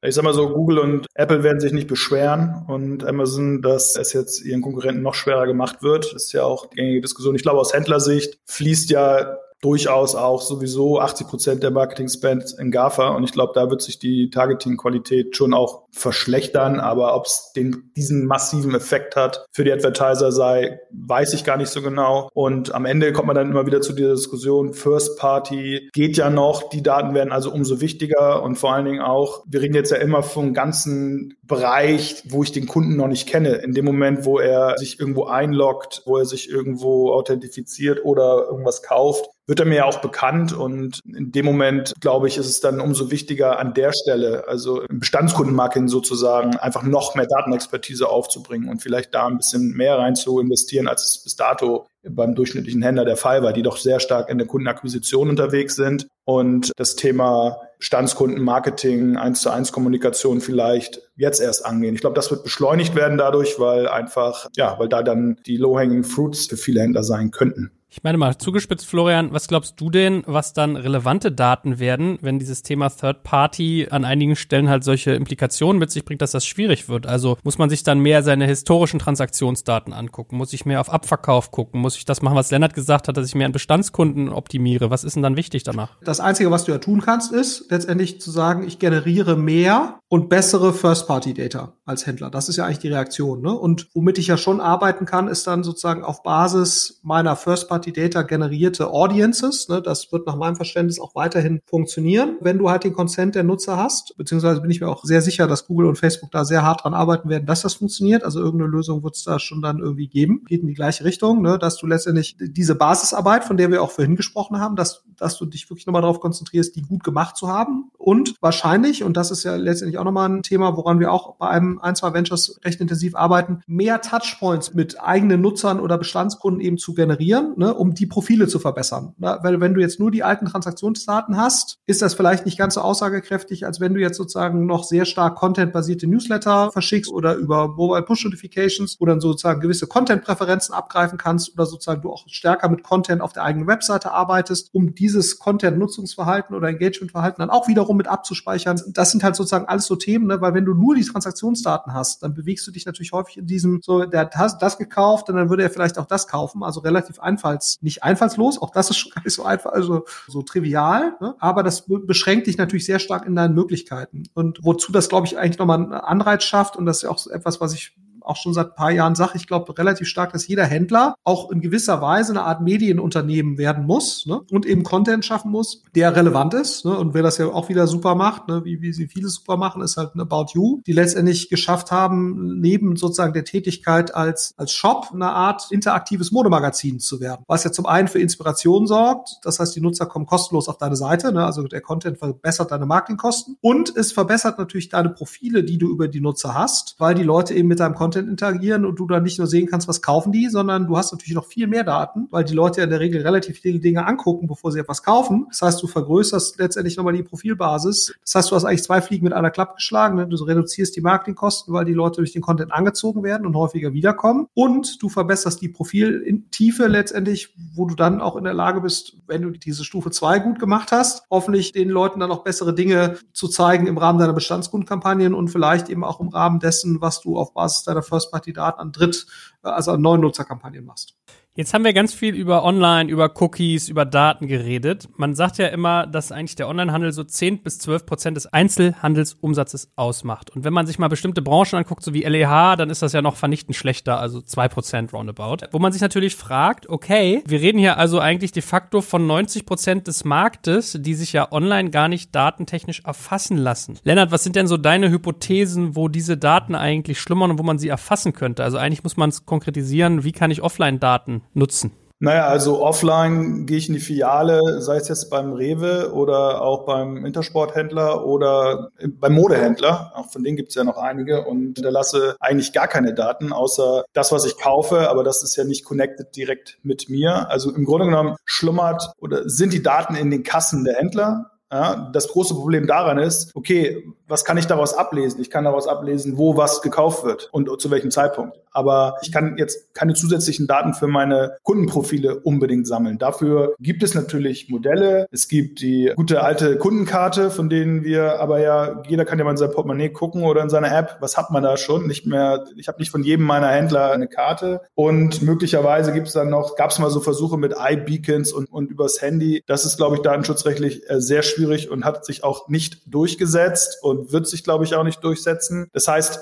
Ich sag mal so, Google und Apple werden sich nicht beschweren und Amazon, dass es jetzt ihren Konkurrenten noch schwerer gemacht wird. Das ist ja auch die gängige Diskussion. Ich glaube, aus Händlersicht fließt ja durchaus auch sowieso 80 Prozent der Marketing-Spend in GAFA. Und ich glaube, da wird sich die Targeting-Qualität schon auch verschlechtern. Aber ob es diesen massiven Effekt hat für die Advertiser sei, weiß ich gar nicht so genau. Und am Ende kommt man dann immer wieder zu dieser Diskussion, First Party geht ja noch, die Daten werden also umso wichtiger. Und vor allen Dingen auch, wir reden jetzt ja immer vom ganzen Bereich, wo ich den Kunden noch nicht kenne. In dem Moment, wo er sich irgendwo einloggt, wo er sich irgendwo authentifiziert oder irgendwas kauft, wird er mir ja auch bekannt und in dem Moment, glaube ich, ist es dann umso wichtiger an der Stelle, also im Bestandskundenmarketing sozusagen, einfach noch mehr Datenexpertise aufzubringen und vielleicht da ein bisschen mehr rein zu investieren, als es bis dato beim durchschnittlichen Händler der Fall war, die doch sehr stark in der Kundenakquisition unterwegs sind und das Thema Bestandskundenmarketing, eins zu eins Kommunikation vielleicht jetzt erst angehen. Ich glaube, das wird beschleunigt werden dadurch, weil einfach, ja, weil da dann die low-hanging fruits für viele Händler sein könnten. Ich meine mal zugespitzt, Florian, was glaubst du denn, was dann relevante Daten werden, wenn dieses Thema Third Party an einigen Stellen halt solche Implikationen mit sich bringt, dass das schwierig wird? Also muss man sich dann mehr seine historischen Transaktionsdaten angucken? Muss ich mehr auf Abverkauf gucken? Muss ich das machen, was Lennart gesagt hat, dass ich mehr an Bestandskunden optimiere? Was ist denn dann wichtig danach? Das Einzige, was du ja tun kannst, ist letztendlich zu sagen, ich generiere mehr und bessere First-Party-Data als Händler. Das ist ja eigentlich die Reaktion. Ne? Und womit ich ja schon arbeiten kann, ist dann sozusagen auf Basis meiner First-Party Third-Party-Data generierte Audiences. Ne, das wird nach meinem Verständnis auch weiterhin funktionieren, wenn du halt den Consent der Nutzer hast. Beziehungsweise bin ich mir auch sehr sicher, dass Google und Facebook da sehr hart dran arbeiten werden, dass das funktioniert. Also irgendeine Lösung wird es da schon dann irgendwie geben. Geht in die gleiche Richtung, ne, dass du letztendlich diese Basisarbeit, von der wir auch vorhin gesprochen haben, dass, dass du dich wirklich nochmal darauf konzentrierst, die gut gemacht zu haben. Und wahrscheinlich, und das ist ja letztendlich auch nochmal ein Thema, woran wir auch bei einem ein, zwei Ventures recht intensiv arbeiten, mehr Touchpoints mit eigenen Nutzern oder Bestandskunden eben zu generieren. Ne? um die Profile zu verbessern. Ne? Weil wenn du jetzt nur die alten Transaktionsdaten hast, ist das vielleicht nicht ganz so aussagekräftig, als wenn du jetzt sozusagen noch sehr stark contentbasierte Newsletter verschickst oder über Mobile Push Notifications, wo dann sozusagen gewisse Content-Präferenzen abgreifen kannst oder sozusagen du auch stärker mit Content auf der eigenen Webseite arbeitest, um dieses Content-Nutzungsverhalten oder Engagement-Verhalten dann auch wiederum mit abzuspeichern. Das sind halt sozusagen alles so Themen, ne? weil wenn du nur die Transaktionsdaten hast, dann bewegst du dich natürlich häufig in diesem, so, der hat das gekauft und dann würde er vielleicht auch das kaufen, also relativ einfalls, nicht einfallslos, auch das ist schon gar nicht so einfach, also so trivial, ne? aber das beschränkt dich natürlich sehr stark in deinen Möglichkeiten. Und wozu das, glaube ich, eigentlich nochmal einen Anreiz schafft, und das ist ja auch etwas, was ich auch schon seit ein paar Jahren sage, ich glaube relativ stark, dass jeder Händler auch in gewisser Weise eine Art Medienunternehmen werden muss ne? und eben Content schaffen muss, der relevant ist. Ne? Und wer das ja auch wieder super macht, ne? wie, wie sie viele super machen, ist halt ein About You, die letztendlich geschafft haben, neben sozusagen der Tätigkeit als, als Shop eine Art interaktives Modemagazin zu werden. Was ja zum einen für Inspiration sorgt, das heißt, die Nutzer kommen kostenlos auf deine Seite, ne? also der Content verbessert deine Marketingkosten und es verbessert natürlich deine Profile, die du über die Nutzer hast, weil die Leute eben mit deinem Content Content interagieren und du dann nicht nur sehen kannst, was kaufen die, sondern du hast natürlich noch viel mehr Daten, weil die Leute ja in der Regel relativ viele Dinge angucken, bevor sie etwas kaufen. Das heißt, du vergrößerst letztendlich nochmal die Profilbasis. Das heißt, du hast eigentlich zwei Fliegen mit einer Klappe geschlagen. Ne? Du reduzierst die Marketingkosten, weil die Leute durch den Content angezogen werden und häufiger wiederkommen. Und du verbesserst die Profiltiefe letztendlich, wo du dann auch in der Lage bist, wenn du diese Stufe zwei gut gemacht hast, hoffentlich den Leuten dann auch bessere Dinge zu zeigen im Rahmen deiner Bestandskundenkampagnen und vielleicht eben auch im Rahmen dessen, was du auf Basis deiner First-Party-Daten an Dritt, äh, also an neuen Nutzerkampagnen machst. Jetzt haben wir ganz viel über Online, über Cookies, über Daten geredet. Man sagt ja immer, dass eigentlich der Onlinehandel so 10 bis 12 Prozent des Einzelhandelsumsatzes ausmacht. Und wenn man sich mal bestimmte Branchen anguckt, so wie LEH, dann ist das ja noch vernichtend schlechter, also 2 Prozent roundabout. Wo man sich natürlich fragt, okay, wir reden hier also eigentlich de facto von 90 Prozent des Marktes, die sich ja online gar nicht datentechnisch erfassen lassen. Lennart, was sind denn so deine Hypothesen, wo diese Daten eigentlich schlummern und wo man sie erfassen könnte? Also eigentlich muss man es konkretisieren, wie kann ich Offline-Daten nutzen? Naja, also offline gehe ich in die Filiale, sei es jetzt beim Rewe oder auch beim Intersporthändler oder beim Modehändler. Auch von denen gibt es ja noch einige und da lasse eigentlich gar keine Daten, außer das, was ich kaufe, aber das ist ja nicht connected direkt mit mir. Also im Grunde genommen schlummert oder sind die Daten in den Kassen der Händler ja, das große Problem daran ist, okay, was kann ich daraus ablesen? Ich kann daraus ablesen, wo was gekauft wird und zu welchem Zeitpunkt. Aber ich kann jetzt keine zusätzlichen Daten für meine Kundenprofile unbedingt sammeln. Dafür gibt es natürlich Modelle. Es gibt die gute alte Kundenkarte, von denen wir aber ja, jeder kann ja mal in sein Portemonnaie gucken oder in seiner App. Was hat man da schon? Nicht mehr, ich habe nicht von jedem meiner Händler eine Karte. Und möglicherweise gibt es dann noch, gab es mal so Versuche mit iBeacons und, und übers Handy. Das ist, glaube ich, datenschutzrechtlich äh, sehr schwierig und hat sich auch nicht durchgesetzt und wird sich, glaube ich, auch nicht durchsetzen. Das heißt,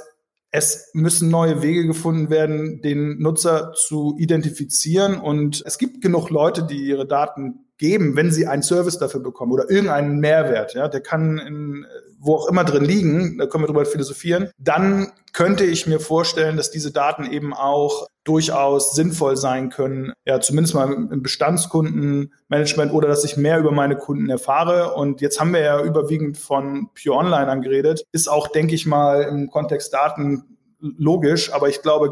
es müssen neue Wege gefunden werden, den Nutzer zu identifizieren. Und es gibt genug Leute, die ihre Daten geben, wenn sie einen Service dafür bekommen oder irgendeinen Mehrwert. Ja, der kann in, wo auch immer drin liegen. Da können wir drüber philosophieren. Dann könnte ich mir vorstellen, dass diese Daten eben auch durchaus sinnvoll sein können, ja, zumindest mal im Bestandskundenmanagement oder dass ich mehr über meine Kunden erfahre. Und jetzt haben wir ja überwiegend von Pure Online angeredet. Ist auch, denke ich mal, im Kontext Daten logisch, aber ich glaube,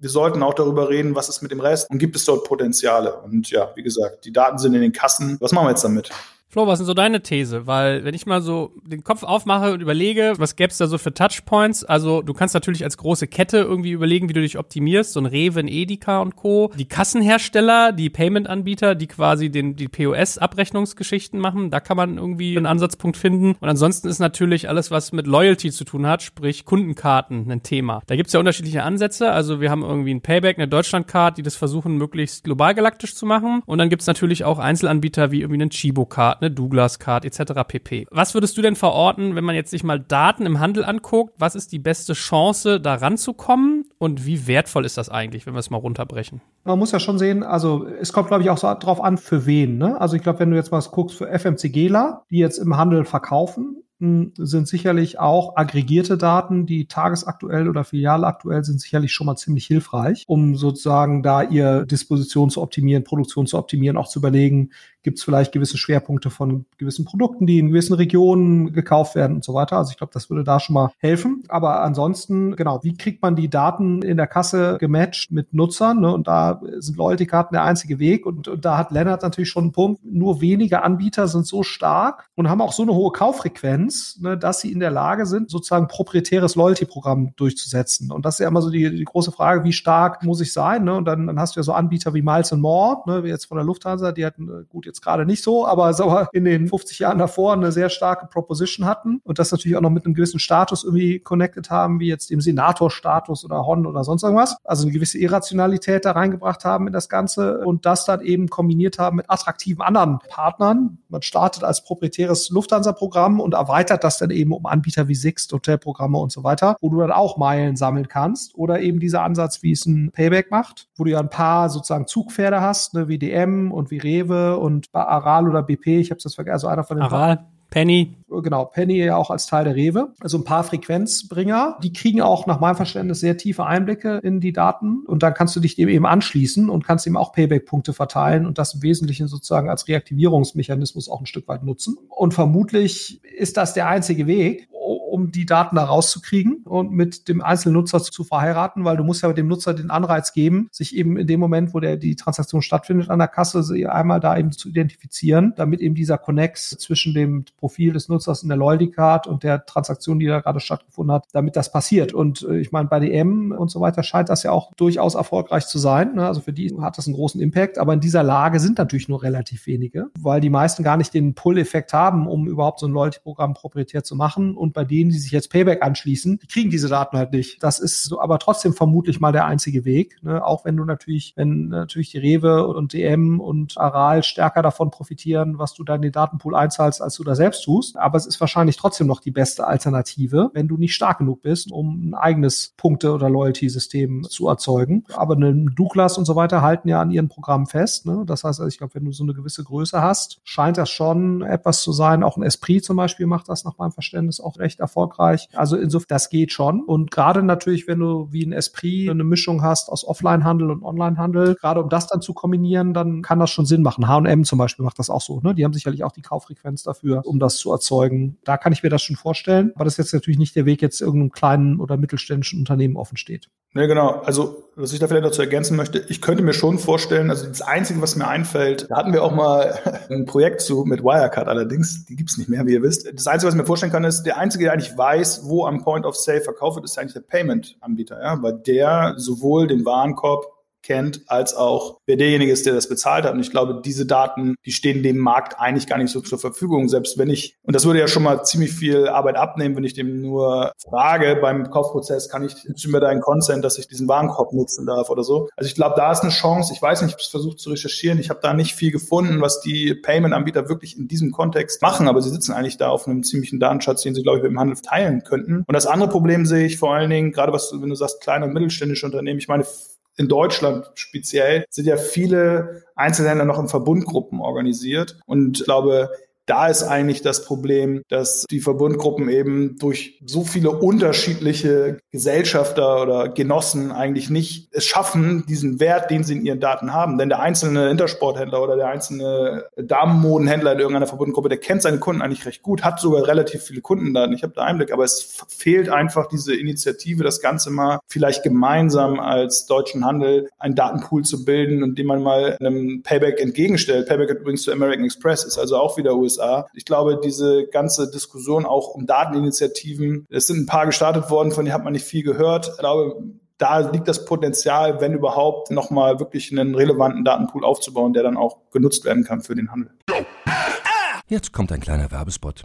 wir sollten auch darüber reden, was ist mit dem Rest und gibt es dort Potenziale. Und ja, wie gesagt, die Daten sind in den Kassen. Was machen wir jetzt damit? Flo, was ist so deine These? Weil, wenn ich mal so den Kopf aufmache und überlege, was gäbe es da so für Touchpoints? Also, du kannst natürlich als große Kette irgendwie überlegen, wie du dich optimierst. So ein Rewe, ein Edeka und Co. Die Kassenhersteller, die Payment-Anbieter, die quasi den, die POS-Abrechnungsgeschichten machen. Da kann man irgendwie einen Ansatzpunkt finden. Und ansonsten ist natürlich alles, was mit Loyalty zu tun hat, sprich Kundenkarten, ein Thema. Da gibt's ja unterschiedliche Ansätze. Also, wir haben irgendwie ein Payback, eine Deutschlandcard, die das versuchen, möglichst global galaktisch zu machen. Und dann gibt's natürlich auch Einzelanbieter wie irgendwie einen Chibo-Card Card, ne, Douglas Card etc. pp. Was würdest du denn verorten, wenn man jetzt sich mal Daten im Handel anguckt? Was ist die beste Chance, da ranzukommen? Und wie wertvoll ist das eigentlich, wenn wir es mal runterbrechen? Man muss ja schon sehen, also es kommt, glaube ich, auch so drauf an, für wen. Ne? Also ich glaube, wenn du jetzt mal guckst für FMCGler, die jetzt im Handel verkaufen, sind sicherlich auch aggregierte Daten, die tagesaktuell oder filialaktuell sind, sicherlich schon mal ziemlich hilfreich, um sozusagen da ihr Disposition zu optimieren, Produktion zu optimieren, auch zu überlegen, gibt es vielleicht gewisse Schwerpunkte von gewissen Produkten, die in gewissen Regionen gekauft werden und so weiter. Also ich glaube, das würde da schon mal helfen. Aber ansonsten, genau, wie kriegt man die Daten in der Kasse gematcht mit Nutzern? Ne? Und da sind Loyalty-Karten der einzige Weg. Und, und da hat Lennart natürlich schon einen Punkt. Nur wenige Anbieter sind so stark und haben auch so eine hohe Kauffrequenz, ne, dass sie in der Lage sind, sozusagen proprietäres Loyalty-Programm durchzusetzen. Und das ist ja immer so die, die große Frage, wie stark muss ich sein? Ne? Und dann, dann hast du ja so Anbieter wie Miles More, ne, jetzt von der Lufthansa, die hatten gut jetzt gerade nicht so, aber so in den 50 Jahren davor eine sehr starke Proposition hatten und das natürlich auch noch mit einem gewissen Status irgendwie connected haben, wie jetzt dem Senator-Status oder Hon oder sonst irgendwas. Also eine gewisse Irrationalität da reingebracht haben in das Ganze und das dann eben kombiniert haben mit attraktiven anderen Partnern. Man startet als proprietäres Lufthansa-Programm und erweitert das dann eben um Anbieter wie Sixt, Hotelprogramme und so weiter, wo du dann auch Meilen sammeln kannst oder eben dieser Ansatz, wie es ein Payback macht, wo du ja ein paar sozusagen Zugpferde hast, ne, wie DM und wie Rewe und bei Aral oder BP, ich habe das vergessen, also einer von den Aral. Penny. Genau, Penny ja auch als Teil der Rewe. Also ein paar Frequenzbringer, die kriegen auch nach meinem Verständnis sehr tiefe Einblicke in die Daten und dann kannst du dich dem eben anschließen und kannst eben auch Payback-Punkte verteilen und das im Wesentlichen sozusagen als Reaktivierungsmechanismus auch ein Stück weit nutzen. Und vermutlich ist das der einzige Weg, um die Daten da rauszukriegen und mit dem einzelnen Nutzer zu verheiraten, weil du musst ja dem Nutzer den Anreiz geben, sich eben in dem Moment, wo der die Transaktion stattfindet an der Kasse, einmal da eben zu identifizieren, damit eben dieser Connex zwischen dem Profil des Nutzers in der Loyalty Card und der Transaktion, die da gerade stattgefunden hat, damit das passiert. Und äh, ich meine, bei DM und so weiter scheint das ja auch durchaus erfolgreich zu sein. Ne? Also für die hat das einen großen Impact, aber in dieser Lage sind natürlich nur relativ wenige, weil die meisten gar nicht den Pull-Effekt haben, um überhaupt so ein Loyalty-Programm proprietär zu machen und bei denen, die sich jetzt Payback anschließen, die kriegen diese Daten halt nicht. Das ist so, aber trotzdem vermutlich mal der einzige Weg. Ne? Auch wenn du natürlich, wenn natürlich die Rewe und DM und Aral stärker davon profitieren, was du da in den Datenpool einzahlst, als du da selbst tust. Aber es ist wahrscheinlich trotzdem noch die beste Alternative, wenn du nicht stark genug bist, um ein eigenes Punkte- oder Loyalty-System zu erzeugen. Aber eine Douglas und so weiter halten ja an ihren Programmen fest. Ne? Das heißt, also ich glaube, wenn du so eine gewisse Größe hast, scheint das schon etwas zu sein. Auch ein Esprit zum Beispiel macht das nach meinem Verständnis auch recht erfolgreich. Also insofern, das geht schon. Und gerade natürlich, wenn du wie ein Esprit eine Mischung hast aus Offline-Handel und Online-Handel, gerade um das dann zu kombinieren, dann kann das schon Sinn machen. H&M zum Beispiel macht das auch so. Ne? Die haben sicherlich auch die Kauffrequenz dafür, um das zu erzeugen. Da kann ich mir das schon vorstellen. Aber das ist jetzt natürlich nicht der Weg, jetzt irgendeinem kleinen oder mittelständischen Unternehmen offen steht. Ne, genau. Also, was ich da vielleicht dazu ergänzen möchte, ich könnte mir schon vorstellen, also das Einzige, was mir einfällt, da hatten wir auch mal ein Projekt zu mit Wirecard allerdings, die gibt's nicht mehr, wie ihr wisst. Das Einzige, was ich mir vorstellen kann, ist, der Einzige, der eigentlich weiß, wo am Point of Sale verkauft wird, ist eigentlich der Payment-Anbieter, ja, weil der sowohl den Warenkorb kennt, als auch wer derjenige ist, der das bezahlt hat. Und ich glaube, diese Daten, die stehen dem Markt eigentlich gar nicht so zur Verfügung. Selbst wenn ich, und das würde ja schon mal ziemlich viel Arbeit abnehmen, wenn ich dem nur frage beim Kaufprozess, kann ich, mir deinen Consent, dass ich diesen Warenkorb nutzen darf oder so. Also ich glaube, da ist eine Chance. Ich weiß nicht, ich habe es versucht zu recherchieren. Ich habe da nicht viel gefunden, was die Payment-Anbieter wirklich in diesem Kontext machen, aber sie sitzen eigentlich da auf einem ziemlichen Datenschatz, den sie, glaube ich, mit dem Handel teilen könnten. Und das andere Problem sehe ich vor allen Dingen, gerade was, wenn du sagst, kleine und mittelständische Unternehmen, ich meine, in Deutschland speziell sind ja viele Einzelhändler noch in Verbundgruppen organisiert. Und ich glaube, da ist eigentlich das Problem, dass die Verbundgruppen eben durch so viele unterschiedliche Gesellschafter oder Genossen eigentlich nicht es schaffen, diesen Wert, den sie in ihren Daten haben. Denn der einzelne Intersporthändler oder der einzelne Damenmodenhändler in irgendeiner Verbundgruppe, der kennt seine Kunden eigentlich recht gut, hat sogar relativ viele Kundendaten. Ich habe da Einblick, aber es fehlt einfach diese Initiative, das Ganze mal vielleicht gemeinsam als deutschen Handel einen Datenpool zu bilden und dem man mal einem Payback entgegenstellt. Payback übrigens zu American Express ist also auch wieder USA USA. Ich glaube, diese ganze Diskussion auch um Dateninitiativen, es sind ein paar gestartet worden, von denen hat man nicht viel gehört. Ich glaube, da liegt das Potenzial, wenn überhaupt, nochmal wirklich einen relevanten Datenpool aufzubauen, der dann auch genutzt werden kann für den Handel. Jetzt kommt ein kleiner Werbespot.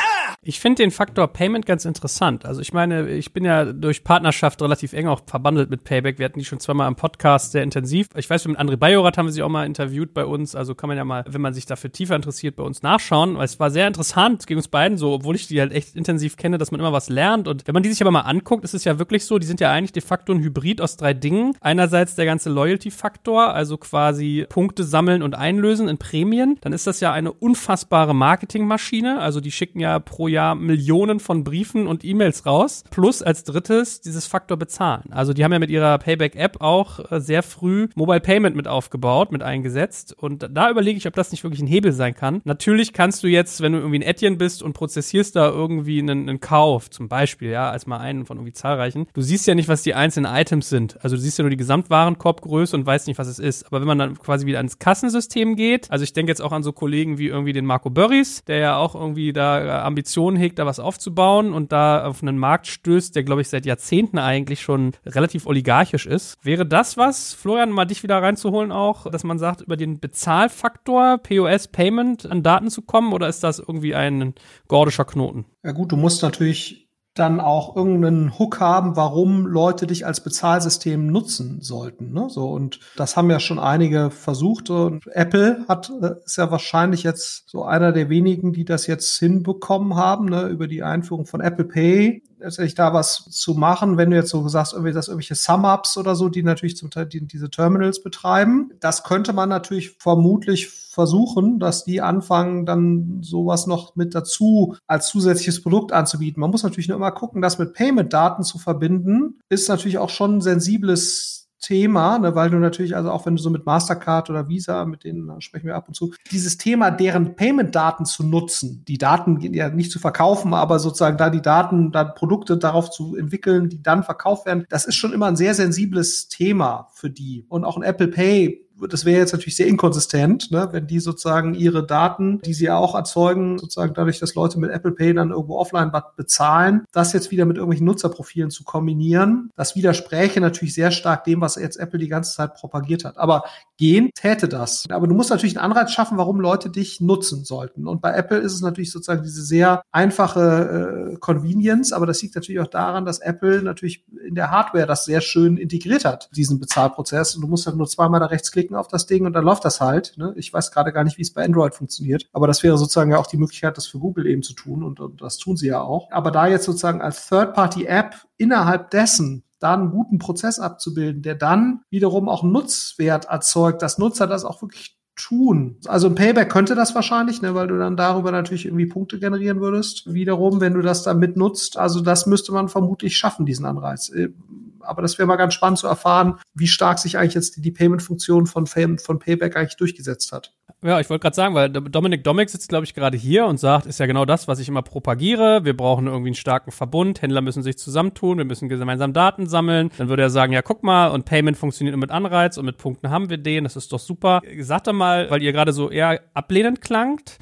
Ich finde den Faktor Payment ganz interessant. Also ich meine, ich bin ja durch Partnerschaft relativ eng auch verbandelt mit Payback. Wir hatten die schon zweimal im Podcast sehr intensiv. Ich weiß, mit André Bajorat haben wir sie auch mal interviewt bei uns. Also kann man ja mal, wenn man sich dafür tiefer interessiert, bei uns nachschauen. Weil es war sehr interessant gegen uns beiden so, obwohl ich die halt echt intensiv kenne, dass man immer was lernt. Und wenn man die sich aber mal anguckt, ist es ja wirklich so, die sind ja eigentlich de facto ein Hybrid aus drei Dingen. Einerseits der ganze Loyalty-Faktor, also quasi Punkte sammeln und einlösen in Prämien. Dann ist das ja eine unfassbare Marketingmaschine. Also die schicken ja pro Jahr Millionen von Briefen und E-Mails raus. Plus als drittes dieses Faktor bezahlen. Also die haben ja mit ihrer Payback-App auch äh, sehr früh Mobile Payment mit aufgebaut, mit eingesetzt. Und da überlege ich, ob das nicht wirklich ein Hebel sein kann. Natürlich kannst du jetzt, wenn du irgendwie ein Etienne bist und prozessierst da irgendwie einen, einen Kauf, zum Beispiel, ja, als mal einen von irgendwie zahlreichen, du siehst ja nicht, was die einzelnen Items sind. Also du siehst ja nur die Gesamtwarenkorbgröße und weißt nicht, was es ist. Aber wenn man dann quasi wieder ans Kassensystem geht, also ich denke jetzt auch an so Kollegen wie irgendwie den Marco Börries, der ja auch irgendwie da äh, Ambitionen Ambitionen hegt, da was aufzubauen und da auf einen Markt stößt, der, glaube ich, seit Jahrzehnten eigentlich schon relativ oligarchisch ist. Wäre das was, Florian, mal dich wieder reinzuholen auch, dass man sagt, über den Bezahlfaktor, POS, Payment an Daten zu kommen oder ist das irgendwie ein gordischer Knoten? Ja gut, du musst natürlich dann auch irgendeinen Hook haben, warum Leute dich als Bezahlsystem nutzen sollten. Ne? So und das haben ja schon einige versucht. Und Apple hat äh, ist ja wahrscheinlich jetzt so einer der wenigen, die das jetzt hinbekommen haben ne? über die Einführung von Apple Pay letztendlich da was zu machen, wenn du jetzt so sagst, irgendwie das irgendwelche Sum-Ups oder so, die natürlich zum Teil die, diese Terminals betreiben. Das könnte man natürlich vermutlich versuchen, dass die anfangen, dann sowas noch mit dazu als zusätzliches Produkt anzubieten. Man muss natürlich nur immer gucken, das mit Payment-Daten zu verbinden, ist natürlich auch schon ein sensibles Thema, ne, weil du natürlich, also auch wenn du so mit Mastercard oder Visa, mit denen sprechen wir ab und zu, dieses Thema, deren Payment-Daten zu nutzen, die Daten ja nicht zu verkaufen, aber sozusagen da die Daten, da Produkte darauf zu entwickeln, die dann verkauft werden, das ist schon immer ein sehr sensibles Thema für die. Und auch ein Apple Pay das wäre jetzt natürlich sehr inkonsistent, ne, wenn die sozusagen ihre Daten, die sie ja auch erzeugen, sozusagen dadurch, dass Leute mit Apple Pay dann irgendwo offline bezahlen, das jetzt wieder mit irgendwelchen Nutzerprofilen zu kombinieren, das widerspräche natürlich sehr stark dem, was jetzt Apple die ganze Zeit propagiert hat. Aber gehen täte das. Aber du musst natürlich einen Anreiz schaffen, warum Leute dich nutzen sollten. Und bei Apple ist es natürlich sozusagen diese sehr einfache äh, Convenience, aber das liegt natürlich auch daran, dass Apple natürlich in der Hardware das sehr schön integriert hat, diesen Bezahlprozess. Und du musst halt nur zweimal da rechts klicken auf das Ding und dann läuft das halt. Ne? Ich weiß gerade gar nicht, wie es bei Android funktioniert, aber das wäre sozusagen ja auch die Möglichkeit, das für Google eben zu tun und, und das tun sie ja auch. Aber da jetzt sozusagen als Third-Party-App innerhalb dessen da einen guten Prozess abzubilden, der dann wiederum auch Nutzwert erzeugt, dass Nutzer das auch wirklich tun. Also ein Payback könnte das wahrscheinlich, ne, weil du dann darüber natürlich irgendwie Punkte generieren würdest. Wiederum, wenn du das dann mitnutzt, also das müsste man vermutlich schaffen, diesen Anreiz. Aber das wäre mal ganz spannend zu erfahren, wie stark sich eigentlich jetzt die, die Payment-Funktion von, von Payback eigentlich durchgesetzt hat. Ja, ich wollte gerade sagen, weil Dominik Domik sitzt, glaube ich, gerade hier und sagt, ist ja genau das, was ich immer propagiere. Wir brauchen irgendwie einen starken Verbund. Händler müssen sich zusammentun. Wir müssen gemeinsam Daten sammeln. Dann würde er sagen, ja, guck mal, und Payment funktioniert nur mit Anreiz und mit Punkten haben wir den. Das ist doch super. Sagt doch mal, weil ihr gerade so eher ablehnend klangt,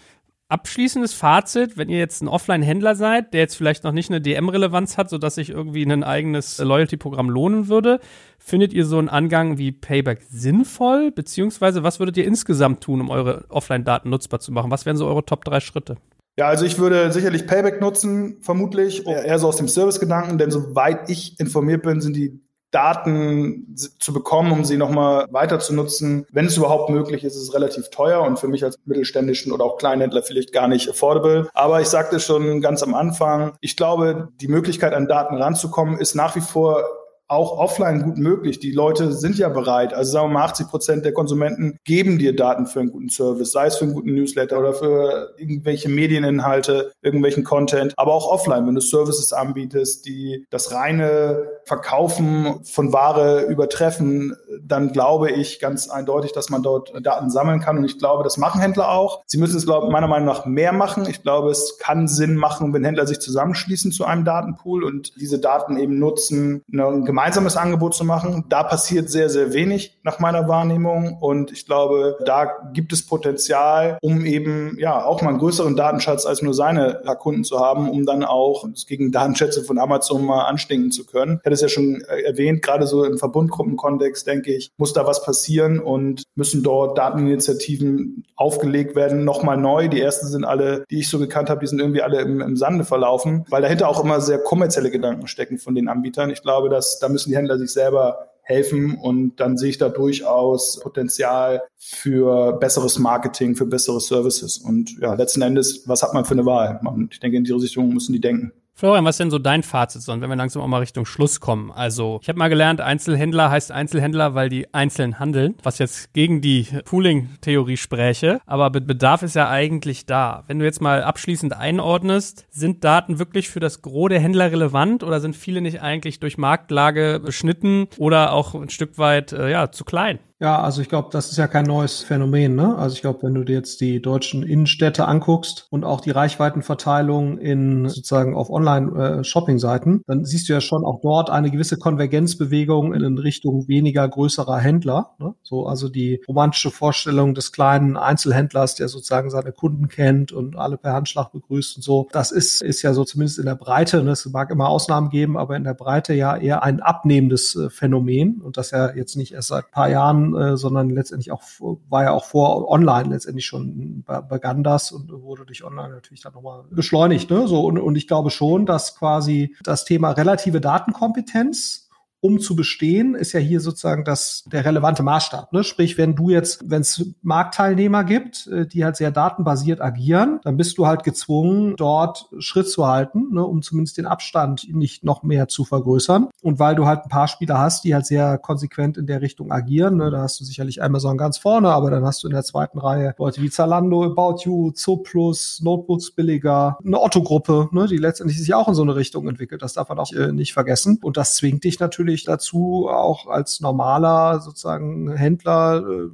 abschließendes Fazit, wenn ihr jetzt ein Offline-Händler seid, der jetzt vielleicht noch nicht eine DM-Relevanz hat, sodass sich irgendwie ein eigenes Loyalty-Programm lohnen würde, findet ihr so einen Angang wie Payback sinnvoll? Beziehungsweise was würdet ihr insgesamt tun, um eure Offline-Daten nutzbar zu machen? Was wären so eure Top drei Schritte? Ja, also ich würde sicherlich Payback nutzen, vermutlich, eher so aus dem Service-Gedanken, denn soweit ich informiert bin, sind die Daten zu bekommen, um sie nochmal weiter zu nutzen. Wenn es überhaupt möglich ist, ist es relativ teuer und für mich als mittelständischen oder auch Kleinhändler vielleicht gar nicht affordable. Aber ich sagte schon ganz am Anfang, ich glaube, die Möglichkeit an Daten ranzukommen ist nach wie vor auch offline gut möglich. Die Leute sind ja bereit. Also sagen wir mal, 80 Prozent der Konsumenten geben dir Daten für einen guten Service, sei es für einen guten Newsletter oder für irgendwelche Medieninhalte, irgendwelchen Content, aber auch offline, wenn du Services anbietest, die das reine Verkaufen von Ware übertreffen, dann glaube ich ganz eindeutig, dass man dort Daten sammeln kann. Und ich glaube, das machen Händler auch. Sie müssen es, glaube ich, meiner Meinung nach mehr machen. Ich glaube, es kann Sinn machen, wenn Händler sich zusammenschließen zu einem Datenpool und diese Daten eben nutzen, eine gemeinsames Angebot zu machen. Da passiert sehr, sehr wenig nach meiner Wahrnehmung. Und ich glaube, da gibt es Potenzial, um eben ja auch mal einen größeren Datenschatz als nur seine Kunden zu haben, um dann auch gegen Datenschätze von Amazon mal anstinken zu können. Ich hatte es ja schon erwähnt, gerade so im Verbundgruppenkontext, denke ich, muss da was passieren und müssen dort Dateninitiativen aufgelegt werden, nochmal neu. Die ersten sind alle, die ich so gekannt habe, die sind irgendwie alle im, im Sande verlaufen, weil dahinter auch immer sehr kommerzielle Gedanken stecken von den Anbietern. Ich glaube, dass da müssen die Händler sich selber helfen und dann sehe ich da durchaus Potenzial für besseres Marketing, für bessere Services. Und ja, letzten Endes, was hat man für eine Wahl? Ich denke, in die Richtung müssen die denken. Florian, was ist denn so dein Fazit, so, wenn wir langsam auch mal Richtung Schluss kommen? Also, ich habe mal gelernt, Einzelhändler heißt Einzelhändler, weil die einzeln handeln, was jetzt gegen die Pooling-Theorie spräche. Aber Bedarf ist ja eigentlich da. Wenn du jetzt mal abschließend einordnest, sind Daten wirklich für das Gros der Händler relevant oder sind viele nicht eigentlich durch Marktlage beschnitten oder auch ein Stück weit äh, ja, zu klein? Ja, also ich glaube, das ist ja kein neues Phänomen. Ne? Also ich glaube, wenn du dir jetzt die deutschen Innenstädte anguckst und auch die Reichweitenverteilung in sozusagen auf Online-Shopping-Seiten, äh, dann siehst du ja schon auch dort eine gewisse Konvergenzbewegung in Richtung weniger größerer Händler. Ne? So also die romantische Vorstellung des kleinen Einzelhändlers, der sozusagen seine Kunden kennt und alle per Handschlag begrüßt und so. Das ist ist ja so zumindest in der Breite. Ne? Es mag immer Ausnahmen geben, aber in der Breite ja eher ein abnehmendes äh, Phänomen und das ja jetzt nicht erst seit paar Jahren äh, sondern letztendlich auch war ja auch vor online letztendlich schon begann das und wurde durch online natürlich dann nochmal beschleunigt. Ne? So und, und ich glaube schon, dass quasi das Thema relative Datenkompetenz um zu bestehen, ist ja hier sozusagen das, der relevante Maßstab. Ne? Sprich, wenn du jetzt, wenn es Marktteilnehmer gibt, äh, die halt sehr datenbasiert agieren, dann bist du halt gezwungen, dort Schritt zu halten, ne? um zumindest den Abstand nicht noch mehr zu vergrößern. Und weil du halt ein paar Spieler hast, die halt sehr konsequent in der Richtung agieren, ne? da hast du sicherlich Amazon ganz vorne, aber dann hast du in der zweiten Reihe Leute wie Zalando, About You, Zooplus, Notebooks billiger, eine Otto-Gruppe, ne? die letztendlich sich auch in so eine Richtung entwickelt. Das darf man auch äh, nicht vergessen. Und das zwingt dich natürlich natürlich dazu, auch als normaler sozusagen Händler äh,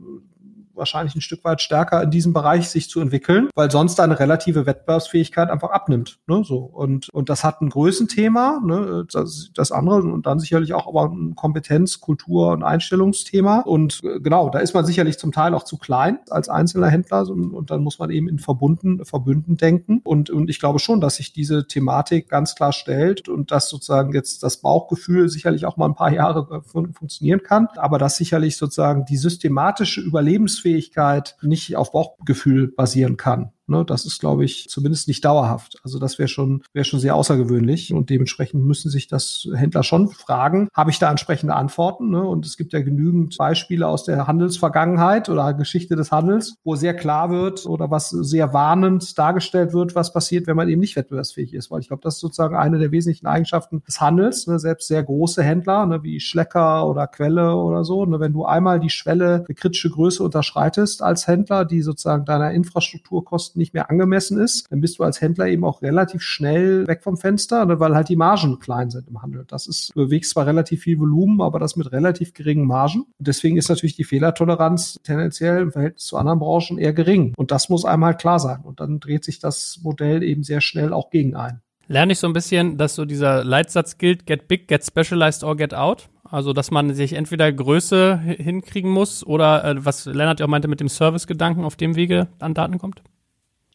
wahrscheinlich ein Stück weit stärker in diesem Bereich sich zu entwickeln, weil sonst deine relative Wettbewerbsfähigkeit einfach abnimmt. Ne? So und und das hat ein Größenthema, ne? das, das andere und dann sicherlich auch aber ein Kompetenz, Kultur und Einstellungsthema. Und äh, genau, da ist man sicherlich zum Teil auch zu klein als einzelner Händler und, und dann muss man eben in Verbunden, Verbünden denken. Und und ich glaube schon, dass sich diese Thematik ganz klar stellt und dass sozusagen jetzt das Bauchgefühl sicherlich auch mal ein paar Jahre äh, fun funktionieren kann, aber dass sicherlich sozusagen die systematische Überlebensfähigkeit Leistungsfähigkeit nicht auf Bauchgefühl basieren kann. Ne, das ist, glaube ich, zumindest nicht dauerhaft. Also das wäre schon, wäre schon sehr außergewöhnlich und dementsprechend müssen sich das Händler schon fragen, habe ich da entsprechende Antworten? Ne? Und es gibt ja genügend Beispiele aus der Handelsvergangenheit oder Geschichte des Handels, wo sehr klar wird oder was sehr warnend dargestellt wird, was passiert, wenn man eben nicht wettbewerbsfähig ist. Weil ich glaube, das ist sozusagen eine der wesentlichen Eigenschaften des Handels. Ne? Selbst sehr große Händler, ne, wie Schlecker oder Quelle oder so, ne? wenn du einmal die Schwelle, eine kritische Größe unterschreitest als Händler, die sozusagen deiner Infrastrukturkosten nicht mehr angemessen ist, dann bist du als Händler eben auch relativ schnell weg vom Fenster, ne, weil halt die Margen klein sind im Handel. Das ist, du bewegst zwar relativ viel Volumen, aber das mit relativ geringen Margen. Und deswegen ist natürlich die Fehlertoleranz tendenziell im Verhältnis zu anderen Branchen eher gering. Und das muss einmal halt klar sein. Und dann dreht sich das Modell eben sehr schnell auch gegen ein. Lerne ich so ein bisschen, dass so dieser Leitsatz gilt, get big, get specialized or get out? Also, dass man sich entweder Größe hinkriegen muss oder äh, was Lennart ja auch meinte mit dem Service-Gedanken auf dem Wege an Daten kommt?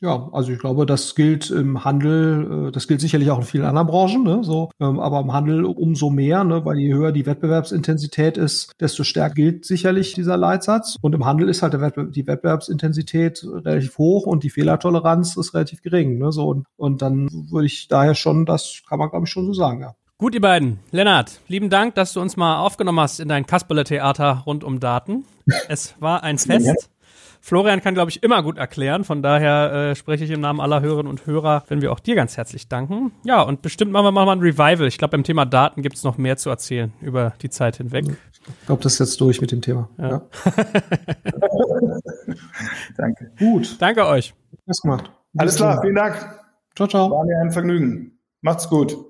Ja, also ich glaube, das gilt im Handel, äh, das gilt sicherlich auch in vielen anderen Branchen, ne, so, ähm, aber im Handel umso mehr, ne, weil je höher die Wettbewerbsintensität ist, desto stärker gilt sicherlich dieser Leitsatz. Und im Handel ist halt Wettbe die Wettbewerbsintensität relativ hoch und die Fehlertoleranz ist relativ gering, ne, so und, und dann würde ich daher schon, das kann man glaube ich schon so sagen, ja. Gut, ihr beiden. Lennart, lieben Dank, dass du uns mal aufgenommen hast in dein Kasperle-Theater rund um Daten. Es war ein Fest. Florian kann, glaube ich, immer gut erklären. Von daher äh, spreche ich im Namen aller Hörerinnen und Hörer, wenn wir auch dir ganz herzlich danken. Ja, und bestimmt machen wir mal ein Revival. Ich glaube, beim Thema Daten gibt es noch mehr zu erzählen über die Zeit hinweg. Ich glaube, das ist jetzt durch mit dem Thema. Ja. ja. Danke. Gut. Danke euch. Alles gemacht. Alles klar, vielen Dank. Ciao, ciao. War mir ein Vergnügen. Macht's gut.